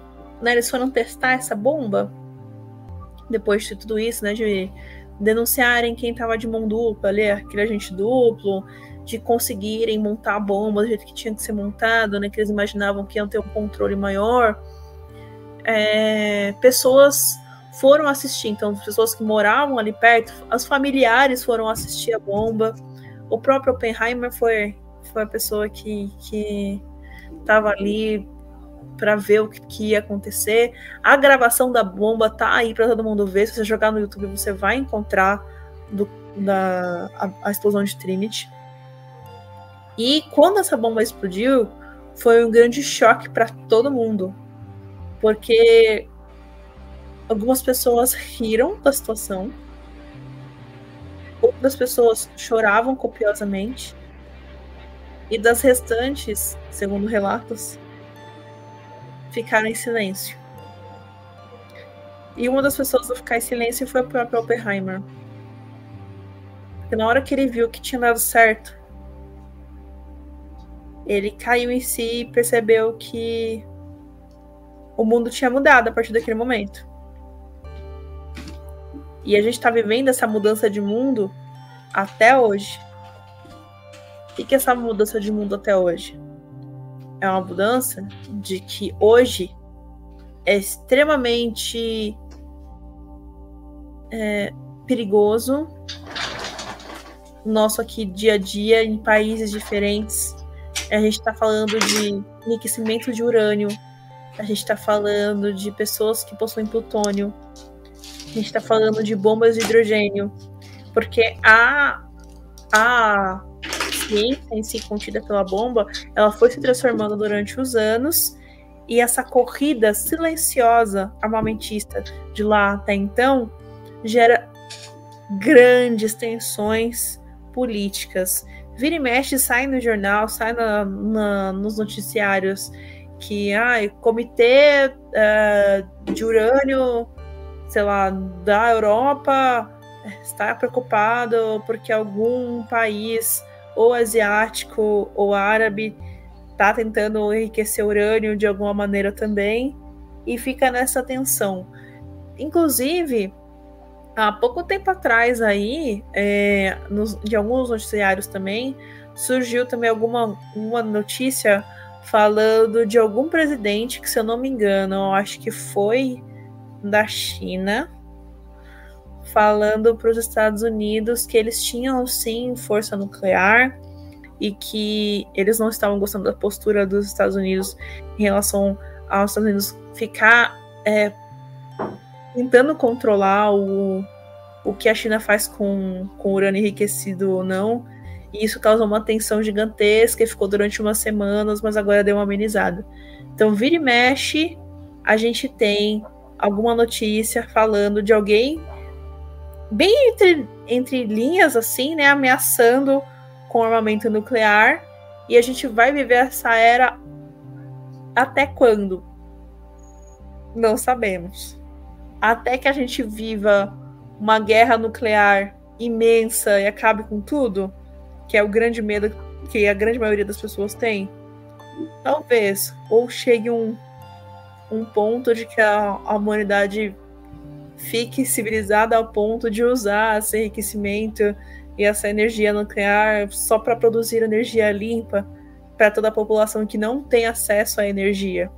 né, eles foram testar essa bomba, depois de tudo isso, né, de denunciarem quem estava de mão dupla ali, aquele agente duplo, de conseguirem montar a bomba do jeito que tinha que ser montado, né? Que eles imaginavam que iam ter um controle maior. É, pessoas foram assistir, então pessoas que moravam ali perto, as familiares foram assistir a bomba. O próprio Oppenheimer foi, foi a pessoa que que estava ali para ver o que, que, ia acontecer. A gravação da bomba tá aí para todo mundo ver. Se você jogar no YouTube, você vai encontrar do, da, a, a explosão de Trinity. E quando essa bomba explodiu, foi um grande choque para todo mundo, porque algumas pessoas riram da situação, outras pessoas choravam copiosamente, e das restantes, segundo relatos, ficaram em silêncio. E uma das pessoas a ficar em silêncio foi o próprio Oppenheimer. Porque na hora que ele viu que tinha dado certo, ele caiu em si e percebeu que o mundo tinha mudado a partir daquele momento. E a gente está vivendo essa mudança de mundo até hoje. O que é essa mudança de mundo até hoje? É uma mudança de que hoje é extremamente é, perigoso nosso aqui dia a dia em países diferentes. A gente está falando de enriquecimento de urânio, a gente está falando de pessoas que possuem plutônio, a gente está falando de bombas de hidrogênio, porque a, a ciência em si contida pela bomba, ela foi se transformando durante os anos e essa corrida silenciosa armamentista de lá até então gera grandes tensões políticas. Vira e mexe, sai no jornal, sai na, na, nos noticiários que ah, comitê uh, de urânio, sei lá, da Europa está preocupado porque algum país ou asiático ou árabe está tentando enriquecer urânio de alguma maneira também e fica nessa tensão. Inclusive, há pouco tempo atrás aí, é, nos, de alguns noticiários também, surgiu também alguma uma notícia falando de algum presidente que, se eu não me engano, eu acho que foi da China, falando para os Estados Unidos que eles tinham sim força nuclear e que eles não estavam gostando da postura dos Estados Unidos em relação aos Estados Unidos ficar é, tentando controlar o, o que a China faz com, com urânio enriquecido ou não. E isso causou uma tensão gigantesca e ficou durante umas semanas, mas agora deu uma amenizada. Então, vira e mexe, a gente tem alguma notícia falando de alguém bem entre, entre linhas, assim, né? Ameaçando com armamento nuclear. E a gente vai viver essa era até quando? Não sabemos. Até que a gente viva uma guerra nuclear imensa e acabe com tudo, que é o grande medo que a grande maioria das pessoas tem. Talvez. Ou chegue um, um ponto de que a, a humanidade fique civilizada ao ponto de usar esse enriquecimento e essa energia nuclear só para produzir energia limpa para toda a população que não tem acesso à energia?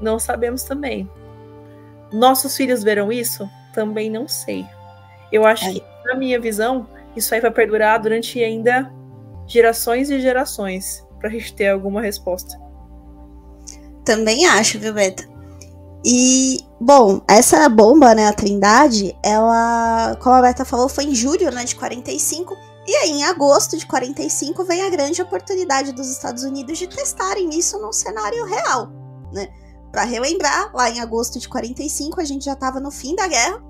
Não sabemos também. Nossos filhos verão isso? Também não sei. Eu acho é. que, na minha visão, isso aí vai perdurar durante ainda gerações e gerações para a gente ter alguma resposta. Também acho, viu, Beta? E, bom, essa bomba, né, a Trindade, ela, como a Beta falou, foi em julho, né, de 45 e aí, em agosto de 45, vem a grande oportunidade dos Estados Unidos de testarem isso num cenário real, né? Para relembrar, lá em agosto de 45, a gente já estava no fim da guerra,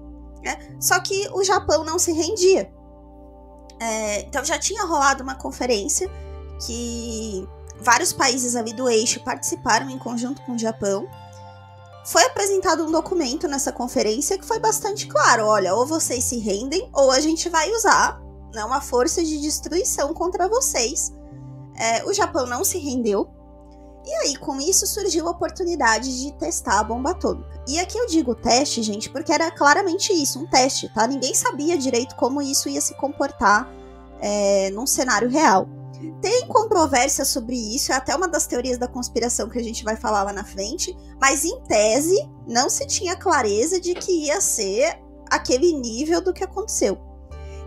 né? Só que o Japão não se rendia. É, então já tinha rolado uma conferência que vários países ali do eixo participaram em conjunto com o Japão. Foi apresentado um documento nessa conferência que foi bastante claro: olha, ou vocês se rendem, ou a gente vai usar né, uma força de destruição contra vocês. É, o Japão não se rendeu. E aí, com isso, surgiu a oportunidade de testar a bomba atômica. E aqui eu digo teste, gente, porque era claramente isso, um teste, tá? Ninguém sabia direito como isso ia se comportar é, num cenário real. Tem controvérsia sobre isso, é até uma das teorias da conspiração que a gente vai falar lá na frente, mas em tese não se tinha clareza de que ia ser aquele nível do que aconteceu.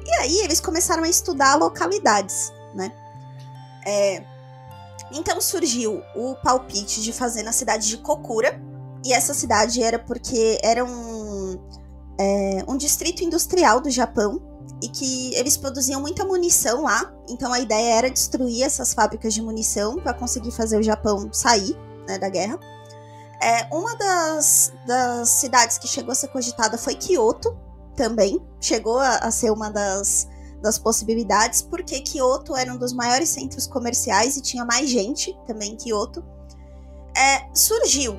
E aí eles começaram a estudar localidades, né? É, então surgiu o palpite de fazer na cidade de Kokura. E essa cidade era porque era um, é, um distrito industrial do Japão e que eles produziam muita munição lá. Então a ideia era destruir essas fábricas de munição para conseguir fazer o Japão sair né, da guerra. É, uma das, das cidades que chegou a ser cogitada foi Kyoto, também chegou a, a ser uma das, das possibilidades, porque Kyoto era um dos maiores centros comerciais e tinha mais gente também em Kyoto. É, surgiu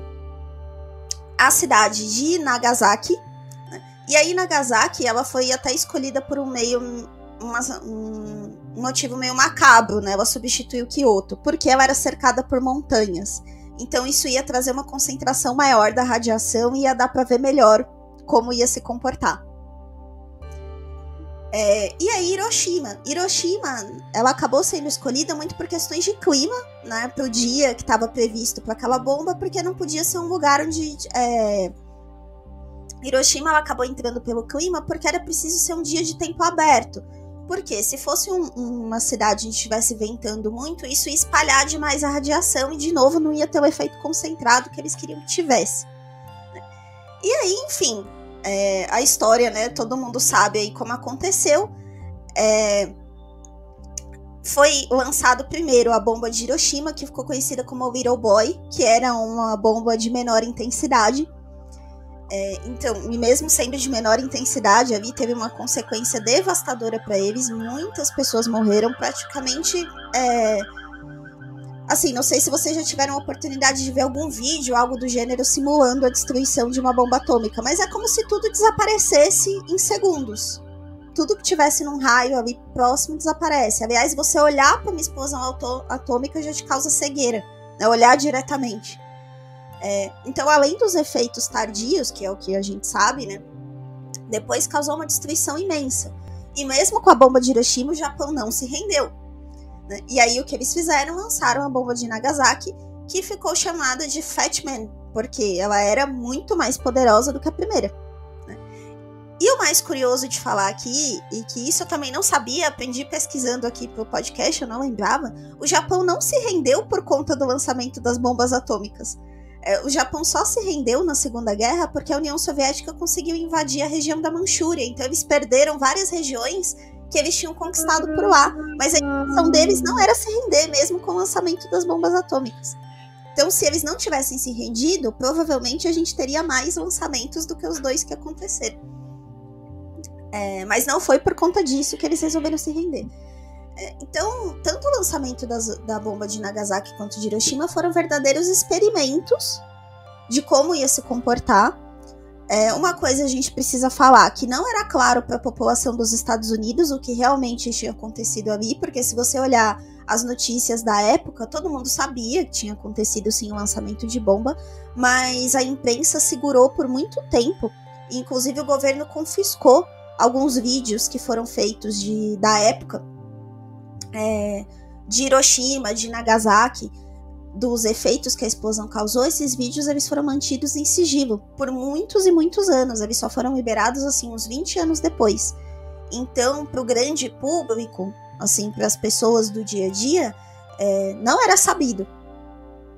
a cidade de Nagasaki? E aí Nagasaki ela foi até escolhida por um meio uma, um motivo meio macabro, né? Ela substituiu Kyoto, porque ela era cercada por montanhas. Então isso ia trazer uma concentração maior da radiação e ia dar para ver melhor como ia se comportar. É, e aí Hiroshima. Hiroshima, ela acabou sendo escolhida muito por questões de clima, né? Pro dia que estava previsto para aquela bomba, porque não podia ser um lugar onde é, Hiroshima ela acabou entrando pelo clima porque era preciso ser um dia de tempo aberto. Porque se fosse um, uma cidade onde estivesse ventando muito, isso ia espalhar demais a radiação e de novo não ia ter o efeito concentrado que eles queriam que tivesse. Né? E aí, enfim, é, a história, né? Todo mundo sabe aí como aconteceu. É, foi lançado primeiro a bomba de Hiroshima, que ficou conhecida como Little Boy, que era uma bomba de menor intensidade. É, então, mesmo sendo de menor intensidade, ali teve uma consequência devastadora para eles. Muitas pessoas morreram, praticamente é, Assim, não sei se vocês já tiveram a oportunidade de ver algum vídeo, algo do gênero, simulando a destruição de uma bomba atômica, mas é como se tudo desaparecesse em segundos. Tudo que tivesse num raio ali próximo desaparece. Aliás, você olhar para uma explosão atômica já te causa cegueira, né? olhar diretamente. É, então, além dos efeitos tardios, que é o que a gente sabe, né? Depois causou uma destruição imensa. E mesmo com a bomba de Hiroshima, o Japão não se rendeu. Né? E aí o que eles fizeram? Lançaram a bomba de Nagasaki, que ficou chamada de Fat Man, porque ela era muito mais poderosa do que a primeira. Né? E o mais curioso de falar aqui, e que isso eu também não sabia, aprendi pesquisando aqui pro podcast, eu não lembrava, o Japão não se rendeu por conta do lançamento das bombas atômicas. É, o Japão só se rendeu na Segunda Guerra porque a União Soviética conseguiu invadir a região da Manchúria. Então eles perderam várias regiões que eles tinham conquistado por lá. Mas a intenção deles não era se render, mesmo com o lançamento das bombas atômicas. Então, se eles não tivessem se rendido, provavelmente a gente teria mais lançamentos do que os dois que aconteceram. É, mas não foi por conta disso que eles resolveram se render. É, então, tanto o lançamento das, da bomba de Nagasaki quanto de Hiroshima foram verdadeiros experimentos de como ia se comportar. É, uma coisa a gente precisa falar, que não era claro para a população dos Estados Unidos o que realmente tinha acontecido ali, porque se você olhar as notícias da época, todo mundo sabia que tinha acontecido sim o lançamento de bomba, mas a imprensa segurou por muito tempo. Inclusive o governo confiscou alguns vídeos que foram feitos de, da época é, de Hiroshima, de Nagasaki, dos efeitos que a explosão causou, esses vídeos eles foram mantidos em sigilo por muitos e muitos anos. Eles só foram liberados assim uns 20 anos depois. Então, para o grande público, assim, para as pessoas do dia a dia, é, não era sabido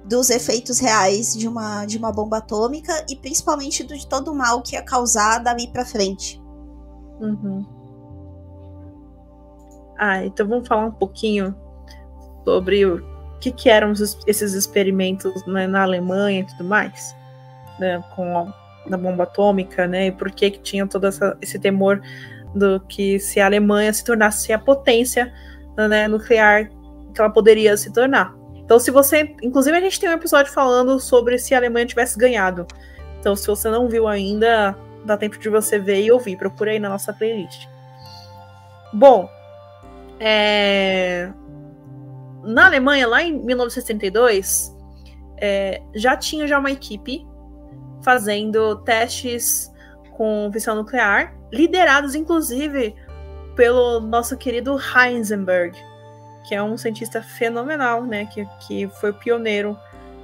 dos efeitos reais de uma, de uma bomba atômica e principalmente de todo o mal que ia causar dali para frente. Uhum. Ah, então vamos falar um pouquinho sobre o que, que eram esses experimentos né, na Alemanha e tudo mais, né, com a, a bomba atômica, né, e por que que tinha todo essa, esse temor do que se a Alemanha se tornasse a potência né, nuclear que ela poderia se tornar. Então, se você. Inclusive, a gente tem um episódio falando sobre se a Alemanha tivesse ganhado. Então, se você não viu ainda, dá tempo de você ver e ouvir. Procura aí na nossa playlist. Bom, é... na Alemanha, lá em 1962, é... já tinha já uma equipe fazendo testes com fissão nuclear, liderados inclusive pelo nosso querido Heisenberg, que é um cientista fenomenal, né, que, que foi pioneiro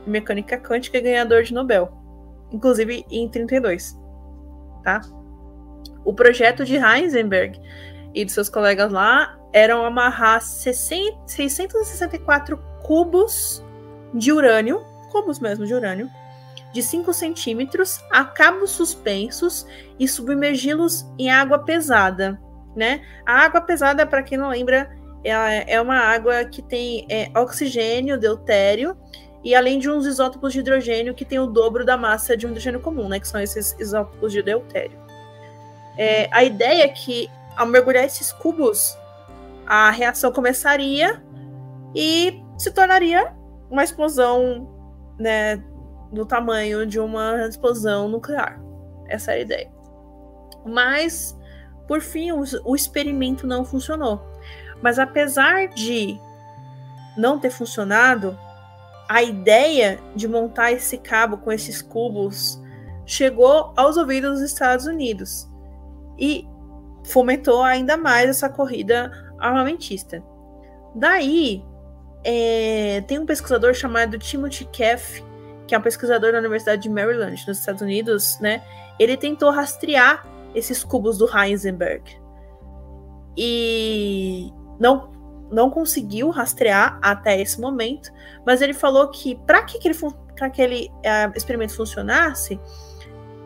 em mecânica quântica e ganhador de Nobel, inclusive em 32 tá? O projeto de Heisenberg e de seus colegas lá eram amarrar 664 cubos de urânio, cubos mesmo de urânio, de 5 centímetros a cabos suspensos e submergi-los em água pesada, né? A água pesada, para quem não lembra, é, é uma água que tem é, oxigênio, deutério e além de uns isótopos de hidrogênio que tem o dobro da massa de um hidrogênio comum, né, que são esses isótopos de deutério. É, a ideia é que ao mergulhar esses cubos, a reação começaria e se tornaria uma explosão, né, do tamanho de uma explosão nuclear. Essa é a ideia. Mas, por fim, o, o experimento não funcionou. Mas apesar de não ter funcionado, a ideia de montar esse cabo com esses cubos chegou aos ouvidos dos Estados Unidos e fomentou ainda mais essa corrida armamentista. Daí, é, tem um pesquisador chamado Timothy Keff, que é um pesquisador da Universidade de Maryland, nos Estados Unidos, né? Ele tentou rastrear esses cubos do Heisenberg. E não não conseguiu rastrear até esse momento, mas ele falou que para que aquele, aquele uh, experimento funcionasse,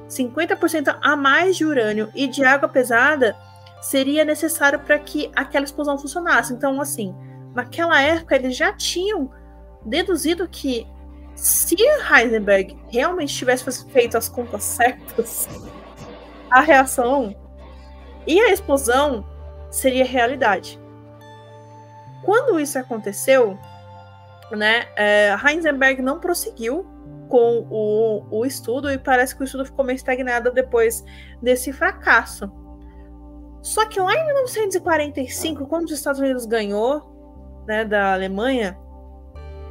50% a mais de urânio e de água pesada seria necessário para que aquela explosão funcionasse. Então, assim, naquela época eles já tinham deduzido que se Heisenberg realmente tivesse feito as contas certas, a reação e a explosão seria realidade. Quando isso aconteceu, né, é, Heisenberg não prosseguiu com o, o estudo e parece que o estudo ficou meio estagnado depois desse fracasso. Só que lá em 1945, quando os Estados Unidos ganhou né, da Alemanha,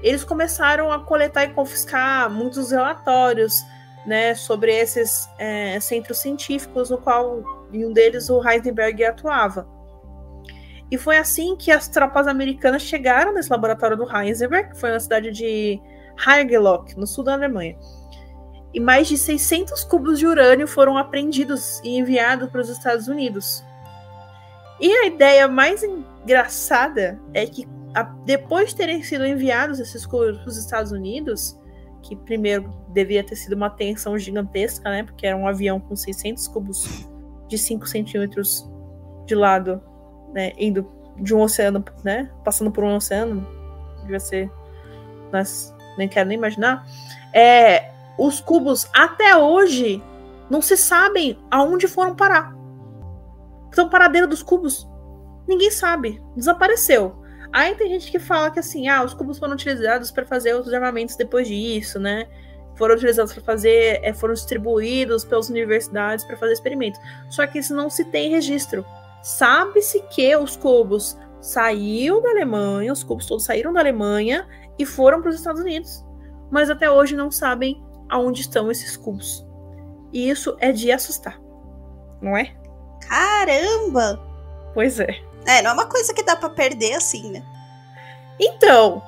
eles começaram a coletar e confiscar muitos relatórios né, sobre esses é, centros científicos, no qual em um deles o Heisenberg atuava. E foi assim que as tropas americanas chegaram nesse laboratório do Heisenberg, que foi na cidade de Hagelock, no sul da Alemanha. E mais de 600 cubos de urânio foram apreendidos e enviados para os Estados Unidos. E a ideia mais engraçada é que, depois de terem sido enviados esses cubos para os Estados Unidos, que primeiro devia ter sido uma tensão gigantesca, né? Porque era um avião com 600 cubos de 5 centímetros de lado, né? Indo de um oceano, né? Passando por um oceano, devia ser, mas nem quero nem imaginar. É, os cubos até hoje não se sabem aonde foram parar. Então, paradeira dos cubos, ninguém sabe, desapareceu. Aí tem gente que fala que assim, ah, os cubos foram utilizados para fazer outros armamentos depois disso, né? Foram utilizados para fazer, é, foram distribuídos pelas universidades para fazer experimentos. Só que isso não se tem registro. Sabe-se que os cubos saíram da Alemanha, os cubos todos saíram da Alemanha e foram para os Estados Unidos. Mas até hoje não sabem aonde estão esses cubos. E isso é de assustar, não é? Caramba! Pois é. É, não é uma coisa que dá para perder assim, né? Então,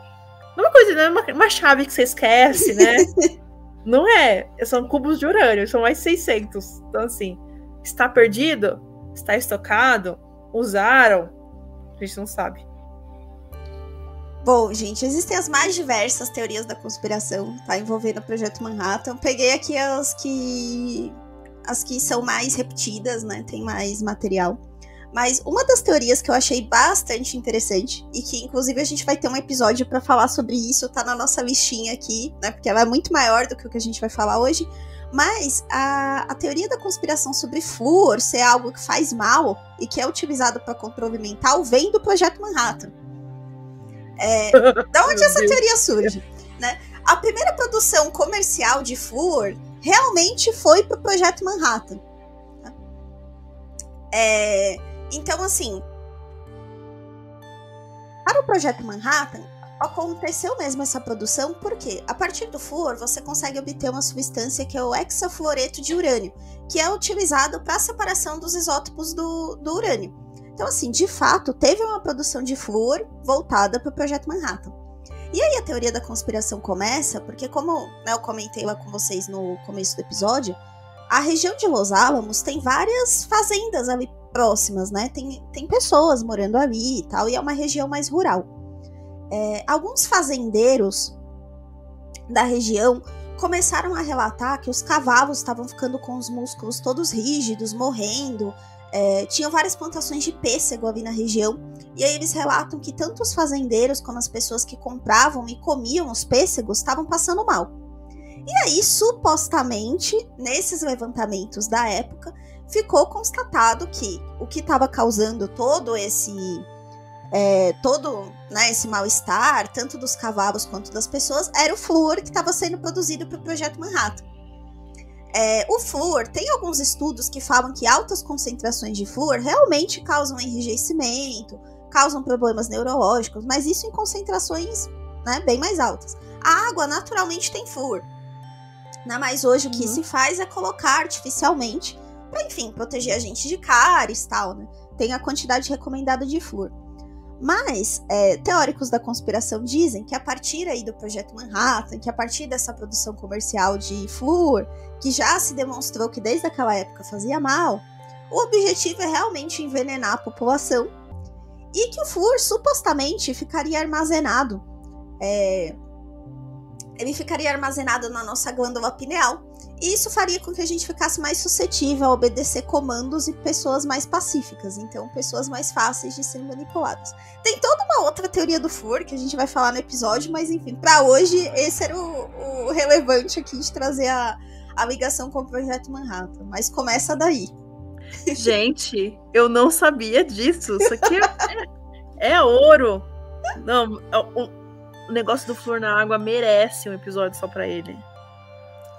não é uma coisa, não é uma, uma chave que você esquece, né? não é. São cubos de urânio, são mais 600. Então, assim, está perdido? Está estocado? Usaram? A gente não sabe. Bom, gente, existem as mais diversas teorias da conspiração, tá? Envolvendo o Projeto Manhattan. Peguei aqui as que. As que são mais repetidas, né? Tem mais material. Mas uma das teorias que eu achei bastante interessante, e que inclusive a gente vai ter um episódio para falar sobre isso, tá na nossa listinha aqui, né? Porque ela é muito maior do que o que a gente vai falar hoje. Mas a, a teoria da conspiração sobre flúor ser algo que faz mal e que é utilizado para controle mental vem do Projeto Manhattan. É, da onde essa teoria surge? Né? A primeira produção comercial de flúor realmente foi para o Projeto Manhattan. É, então, assim, para o Projeto Manhattan, aconteceu mesmo essa produção porque, a partir do flúor, você consegue obter uma substância que é o hexafluoreto de urânio, que é utilizado para a separação dos isótopos do, do urânio. Então, assim, de fato, teve uma produção de flúor voltada para o Projeto Manhattan. E aí a teoria da conspiração começa, porque como né, eu comentei lá com vocês no começo do episódio, a região de Los Alamos tem várias fazendas ali próximas, né? Tem, tem pessoas morando ali e tal, e é uma região mais rural. É, alguns fazendeiros da região começaram a relatar que os cavalos estavam ficando com os músculos todos rígidos, morrendo, é, tinham várias plantações de pêssego ali na região, e aí eles relatam que tanto os fazendeiros como as pessoas que compravam e comiam os pêssegos estavam passando mal. E aí, supostamente, nesses levantamentos da época, ficou constatado que o que estava causando todo esse é, todo né, esse mal-estar, tanto dos cavalos quanto das pessoas, era o flúor que estava sendo produzido para o Projeto Manhattan. É, o flúor, tem alguns estudos que falam que altas concentrações de flúor realmente causam enrijecimento, causam problemas neurológicos, mas isso em concentrações né, bem mais altas. A água naturalmente tem flúor, né, mas hoje uhum. o que uhum. se faz é colocar artificialmente para, enfim, proteger a gente de cáries e tal, né? Tem a quantidade recomendada de flúor. Mas é, teóricos da conspiração dizem que a partir aí do projeto Manhattan, que a partir dessa produção comercial de flúor, que já se demonstrou que desde aquela época fazia mal, o objetivo é realmente envenenar a população e que o flúor supostamente ficaria armazenado. É, ele ficaria armazenado na nossa glândula pineal isso faria com que a gente ficasse mais suscetível a obedecer comandos e pessoas mais pacíficas, então pessoas mais fáceis de serem manipuladas. Tem toda uma outra teoria do flúor que a gente vai falar no episódio, mas enfim, para hoje esse era o, o, relevante aqui de trazer a, a ligação com o projeto Manhattan. Mas começa daí. Gente, eu não sabia disso. Isso aqui é, é ouro. Não, é o, o negócio do flúor na água merece um episódio só para ele.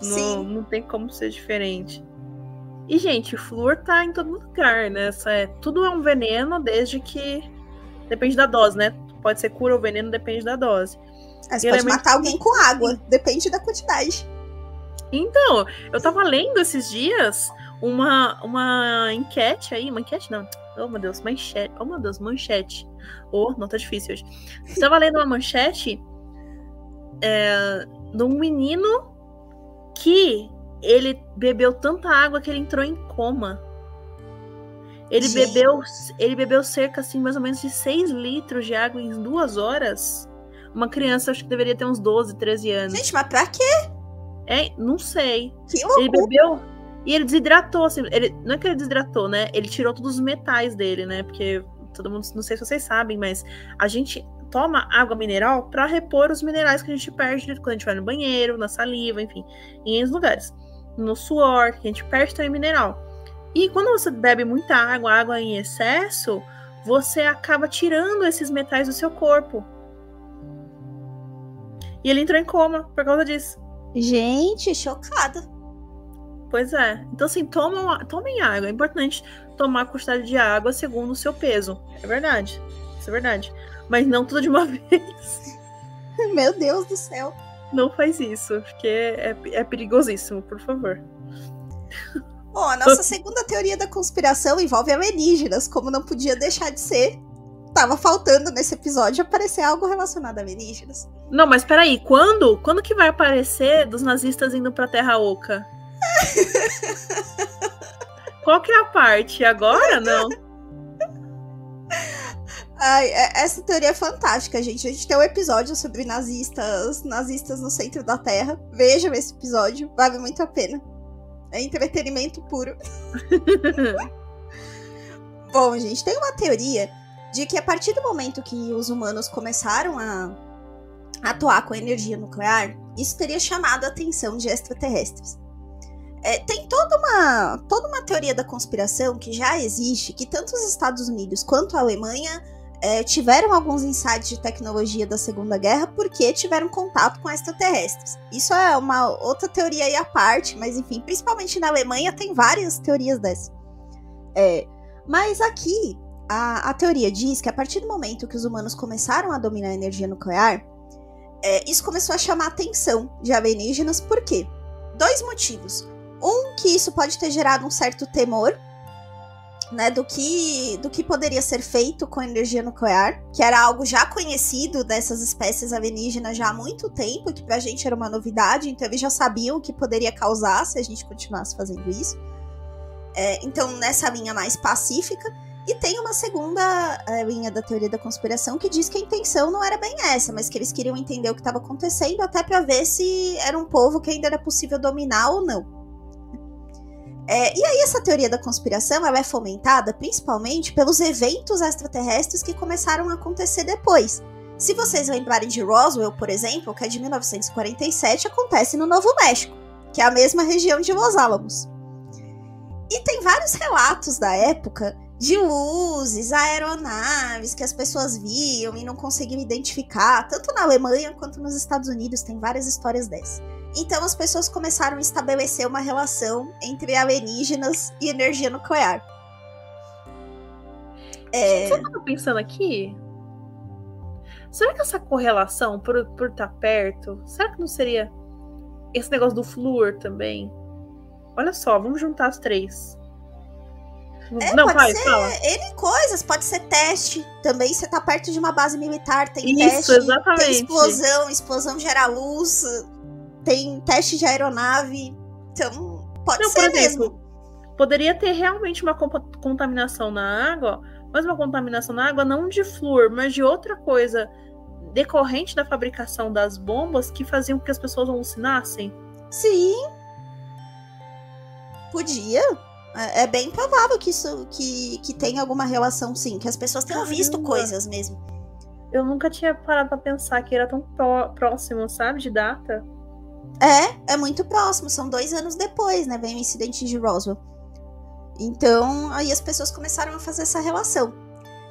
Não, não tem como ser diferente. E, gente, flúor tá em todo lugar, né? É, tudo é um veneno desde que. Depende da dose, né? Pode ser cura ou veneno, depende da dose. Você pode matar alguém com água, depende da quantidade. Então, eu tava lendo esses dias uma, uma enquete aí, uma enquete não. Oh, meu Deus, manchete. Oh, meu Deus, manchete. Oh, não tá difícil hoje. Eu tava lendo uma manchete é, de um menino que ele bebeu tanta água que ele entrou em coma. Ele bebeu, ele bebeu cerca assim mais ou menos de 6 litros de água em duas horas, Uma criança, acho que deveria ter uns 12, 13 anos. Gente, mas pra quê? É, não sei. Que loucura. Ele bebeu e ele desidratou, assim, ele, não é que ele desidratou, né? Ele tirou todos os metais dele, né? Porque todo mundo, não sei se vocês sabem, mas a gente toma água mineral para repor os minerais que a gente perde quando a gente vai no banheiro, na saliva, enfim, em outros lugares. No suor, que a gente perde também mineral. E quando você bebe muita água, água em excesso, você acaba tirando esses metais do seu corpo. E ele entrou em coma por causa disso. Gente, chocada. Pois é. Então, assim, tomam, tomem água. É importante tomar a quantidade de água segundo o seu peso. É verdade. Isso é verdade. Mas não tudo de uma vez. Meu Deus do céu. Não faz isso, porque é, é perigosíssimo, por favor. Bom, a nossa segunda teoria da conspiração envolve alienígenas, como não podia deixar de ser. Tava faltando nesse episódio aparecer algo relacionado a alienígenas. Não, mas peraí, quando? Quando que vai aparecer dos nazistas indo pra Terra Oca? Qual que é a parte? Agora não? Ai, é, essa teoria é fantástica, gente. A gente tem um episódio sobre nazistas, nazistas no centro da Terra. Vejam esse episódio, vale muito a pena. É entretenimento puro. Bom, gente, tem uma teoria de que a partir do momento que os humanos começaram a atuar com energia nuclear, isso teria chamado a atenção de extraterrestres. É, tem toda uma, toda uma teoria da conspiração que já existe, que tanto os Estados Unidos quanto a Alemanha é, tiveram alguns insights de tecnologia da Segunda Guerra porque tiveram contato com extraterrestres. Isso é uma outra teoria aí à parte, mas enfim, principalmente na Alemanha tem várias teorias dessas. É, mas aqui, a, a, teoria diz que a partir do momento que os humanos começaram a dominar a energia nuclear, é, isso começou a chamar a atenção de alienígenas, por quê? Dois motivos. Um, que isso pode ter gerado um certo temor, né, do que, do que poderia ser feito com energia nuclear, que era algo já conhecido dessas espécies alienígenas já há muito tempo, que pra gente era uma novidade, então eles já sabiam o que poderia causar se a gente continuasse fazendo isso. É, então, nessa linha mais pacífica. E tem uma segunda é, linha da teoria da conspiração que diz que a intenção não era bem essa, mas que eles queriam entender o que estava acontecendo até para ver se era um povo que ainda era possível dominar ou não. É, e aí essa teoria da conspiração ela é fomentada principalmente pelos eventos extraterrestres que começaram a acontecer depois. Se vocês lembrarem de Roswell, por exemplo, que é de 1947, acontece no Novo México, que é a mesma região de Los Alamos. E tem vários relatos da época de luzes, aeronaves que as pessoas viam e não conseguiam identificar, tanto na Alemanha quanto nos Estados Unidos, tem várias histórias dessas. Então as pessoas começaram a estabelecer uma relação entre alienígenas e energia nuclear. É... Você tava pensando aqui? Será que essa correlação, por, por estar tá perto, será que não seria esse negócio do flúor também? Olha só, vamos juntar as três. É, não, pode vai, ser fala. N coisas, pode ser teste. Também você tá perto de uma base militar, tem Isso, teste, exatamente. tem explosão, explosão gera luz, tem teste de aeronave. Então, pode Não, ser exemplo, mesmo. Poderia ter realmente uma contaminação na água, mas uma contaminação na água não de flúor, mas de outra coisa decorrente da fabricação das bombas que faziam com que as pessoas alucinassem. Sim. Podia. É, é bem provável que isso que, que tenha alguma relação, sim, que as pessoas tenham Caramba. visto coisas mesmo. Eu nunca tinha parado pra pensar que era tão próximo, sabe, de data. É, é muito próximo, são dois anos depois, né? Vem o incidente de Roswell. Então, aí as pessoas começaram a fazer essa relação.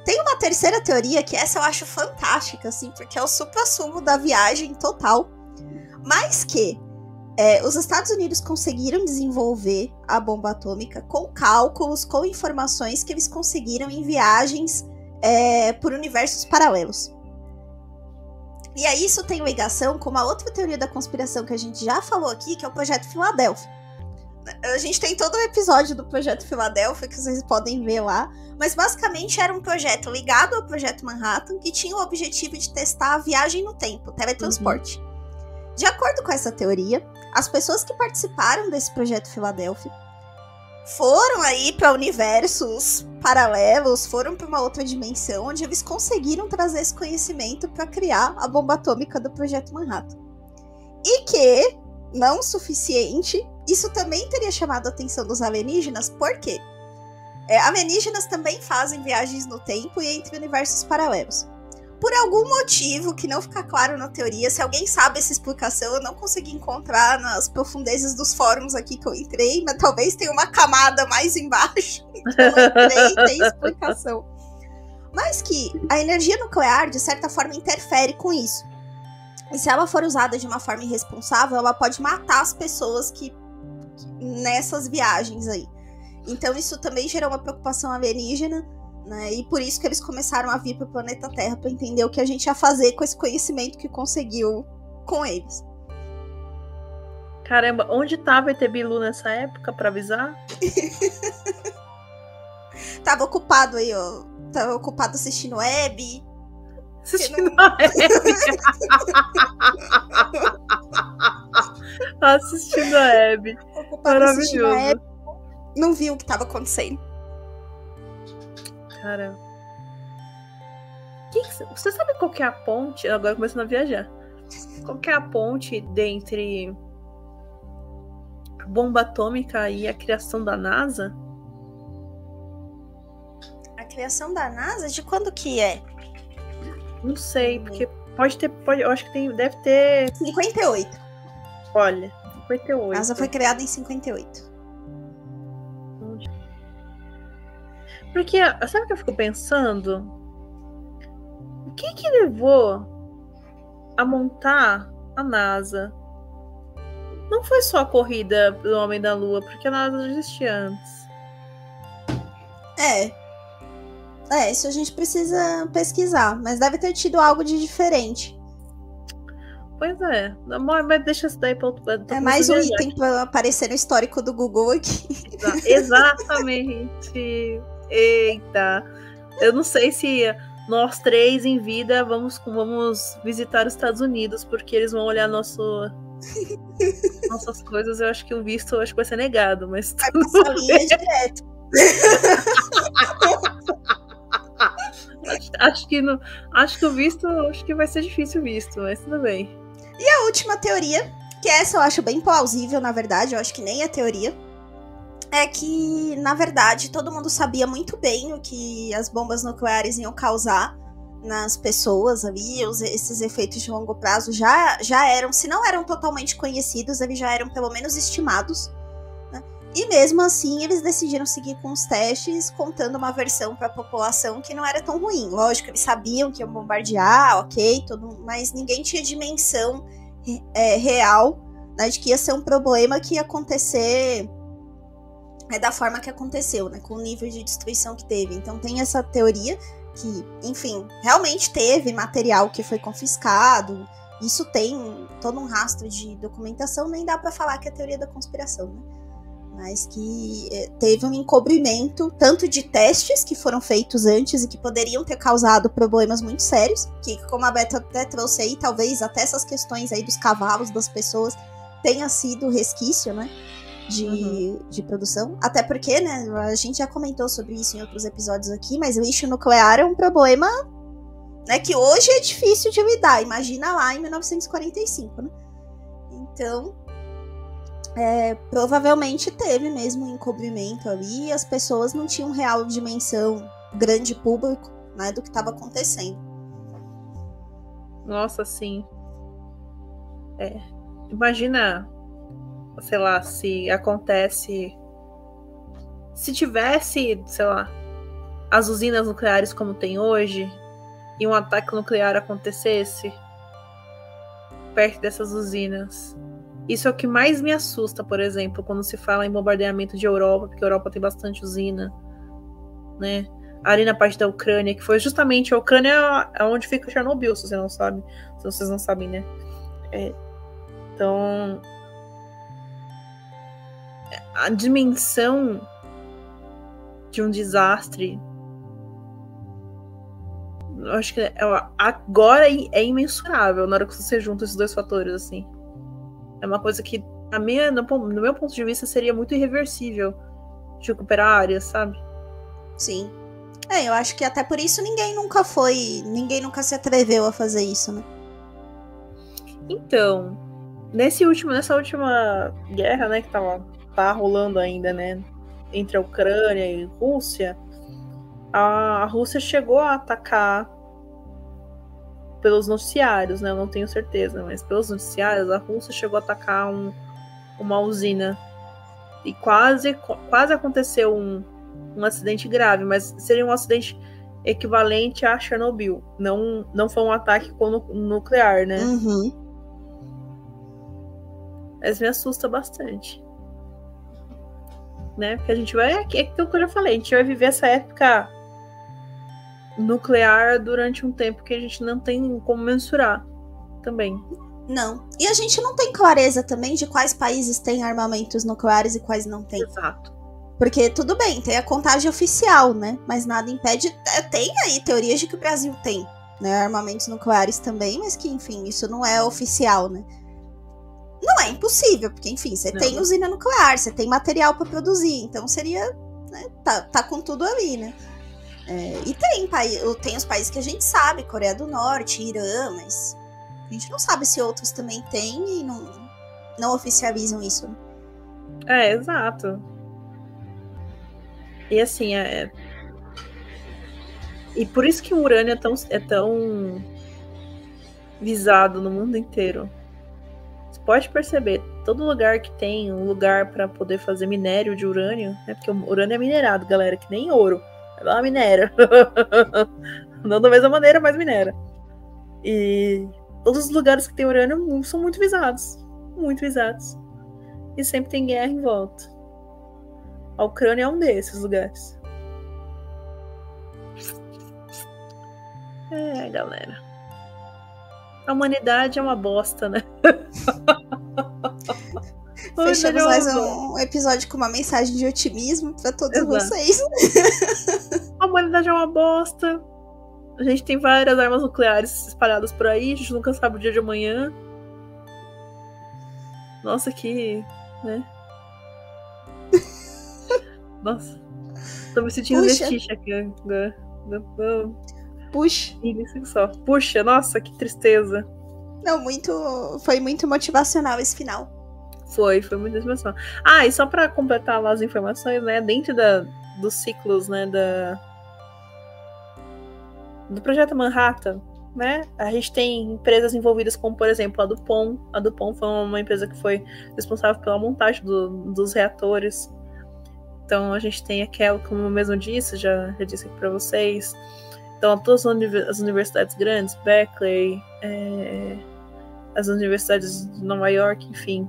Tem uma terceira teoria que essa eu acho fantástica, assim, porque é o supra-sumo da viagem total. Mas que é, os Estados Unidos conseguiram desenvolver a bomba atômica com cálculos, com informações que eles conseguiram em viagens é, por universos paralelos. E aí isso tem ligação com uma outra teoria da conspiração que a gente já falou aqui, que é o Projeto Filadélfia. A gente tem todo um episódio do Projeto Filadélfia que vocês podem ver lá, mas basicamente era um projeto ligado ao Projeto Manhattan que tinha o objetivo de testar a viagem no tempo, teletransporte. Uhum. De acordo com essa teoria, as pessoas que participaram desse Projeto Filadélfia foram aí para universos paralelos, foram para uma outra dimensão, onde eles conseguiram trazer esse conhecimento para criar a bomba atômica do Projeto Manhattan. E que, não suficiente, isso também teria chamado a atenção dos alienígenas, por quê? É, alienígenas também fazem viagens no tempo e entre universos paralelos por algum motivo que não fica claro na teoria, se alguém sabe essa explicação, eu não consegui encontrar nas profundezas dos fóruns aqui que eu entrei, mas talvez tenha uma camada mais embaixo. Então eu entrei e tem explicação. Mas que a energia nuclear, de certa forma, interfere com isso. E se ela for usada de uma forma irresponsável, ela pode matar as pessoas que, que nessas viagens aí. Então isso também gerou uma preocupação alienígena né? E por isso que eles começaram a vir para o planeta Terra para entender o que a gente ia fazer com esse conhecimento que conseguiu com eles. Caramba, onde tava ET Bilu nessa época para avisar? tava ocupado aí, ó. Tava ocupado assistindo web. Assistindo não... web. assistindo a. Ocupado Maravilhoso. A web, não viu o que tava acontecendo. Cara. Que que, você sabe qual que é a ponte? Agora começando a viajar. Qual que é a ponte dentre a bomba atômica e a criação da NASA? A criação da NASA? De quando que é? Não sei, porque pode ter. Pode, eu acho que tem, deve ter. 58. Olha, 58. A NASA foi criada em 58. Porque, sabe o que eu fico pensando? O que que levou a montar a NASA? Não foi só a corrida do Homem da Lua, porque a NASA já existia antes. É. É, isso a gente precisa pesquisar, mas deve ter tido algo de diferente. Pois é, mas deixa isso daí para outro. É mais um item para aparecer no histórico do Google aqui. Exatamente. Eita! Eu não sei se nós três em vida vamos, vamos visitar os Estados Unidos, porque eles vão olhar nosso, nossas coisas. Eu acho que o visto acho que vai ser negado, mas. Vai passar linha direto. acho, acho, que no, acho que o visto acho que vai ser difícil o visto, mas tudo bem. E a última teoria, que essa eu acho bem plausível, na verdade, eu acho que nem é teoria é que, na verdade, todo mundo sabia muito bem o que as bombas nucleares iam causar nas pessoas ali, esses efeitos de longo prazo já, já eram, se não eram totalmente conhecidos, eles já eram pelo menos estimados. Né? E mesmo assim, eles decidiram seguir com os testes, contando uma versão para a população que não era tão ruim. Lógico, eles sabiam que iam bombardear, ok, todo, mas ninguém tinha dimensão é, real né, de que ia ser um problema que ia acontecer é da forma que aconteceu, né? Com o nível de destruição que teve. Então tem essa teoria que, enfim, realmente teve material que foi confiscado. Isso tem todo um rastro de documentação, nem dá para falar que é teoria da conspiração, né? Mas que é, teve um encobrimento tanto de testes que foram feitos antes e que poderiam ter causado problemas muito sérios, que como a Beta até trouxe aí, talvez até essas questões aí dos cavalos das pessoas tenha sido resquício, né? De, uhum. de produção. Até porque, né, a gente já comentou sobre isso em outros episódios aqui, mas o lixo nuclear é um problema né, que hoje é difícil de lidar. Imagina lá em 1945, né? Então, é, provavelmente teve mesmo um encobrimento ali e as pessoas não tinham real dimensão, grande público, né, do que estava acontecendo. Nossa, sim. É. Imagina sei lá, se acontece. Se tivesse, sei lá, as usinas nucleares como tem hoje, e um ataque nuclear acontecesse perto dessas usinas. Isso é o que mais me assusta, por exemplo, quando se fala em bombardeamento de Europa, porque a Europa tem bastante usina, né? Ali na parte da Ucrânia, que foi justamente a Ucrânia é onde fica Chernobyl, se você não sabe, se vocês não sabem, né? É, então, a dimensão de um desastre. Eu acho que é, agora é imensurável na hora que você junta esses dois fatores, assim. É uma coisa que, a minha, no, no meu ponto de vista, seria muito irreversível de recuperar áreas, sabe? Sim. É, eu acho que até por isso ninguém nunca foi. Ninguém nunca se atreveu a fazer isso, né? Então, nesse último, nessa última guerra, né, que tava, tá rolando ainda, né? Entre a Ucrânia e Rússia, a Rússia chegou a atacar pelos noticiários, né? Eu não tenho certeza, mas pelos noticiários, a Rússia chegou a atacar um, uma usina. E quase, quase aconteceu um, um acidente grave, mas seria um acidente equivalente a Chernobyl. Não, não foi um ataque nuclear, né? Uhum. Mas me assusta bastante. Né? Porque a gente vai. É aquilo que eu já falei, a gente vai viver essa época nuclear durante um tempo que a gente não tem como mensurar também. Não. E a gente não tem clareza também de quais países têm armamentos nucleares e quais não têm. Exato. Porque tudo bem, tem a contagem oficial, né? Mas nada impede. É, tem aí teorias de que o Brasil tem né, armamentos nucleares também, mas que, enfim, isso não é oficial, né? Não é impossível, porque, enfim, você tem usina nuclear, você tem material para produzir, então seria. Né, tá, tá com tudo ali, né? É, e tem, tem os países que a gente sabe, Coreia do Norte, Irã, mas a gente não sabe se outros também têm e não, não oficializam isso. É, exato. E assim, é. E por isso que o urânio é tão, é tão visado no mundo inteiro. Pode perceber, todo lugar que tem um lugar para poder fazer minério de urânio, né? Porque o urânio é minerado, galera, que nem ouro. Ela minera. Não da mesma maneira, mas minera. E todos os lugares que tem urânio são muito visados. Muito visados. E sempre tem guerra em volta. A Ucrânia é um desses lugares. É, galera. A humanidade é uma bosta, né? Fechamos mais um episódio com uma mensagem de otimismo para todos Exato. vocês. A humanidade é uma bosta. A gente tem várias armas nucleares espalhadas por aí, a gente nunca sabe o dia de amanhã. Nossa, que. né? Nossa. Tô me sentindo vestiche aqui agora. Puxa. Só. Puxa, nossa, que tristeza. Não, muito. Foi muito motivacional esse final. Foi, foi muito motivacional. Ah, e só para completar as informações, né? Dentro da, dos ciclos, né? Da, do projeto Manhattan, né? A gente tem empresas envolvidas como, por exemplo, a Dupont. A Dupont foi uma empresa que foi responsável pela montagem do, dos reatores. Então a gente tem aquela, como eu mesmo disse, já, já disse aqui para vocês. Então todas as universidades grandes, Berkeley, é, as universidades de Nova York, enfim,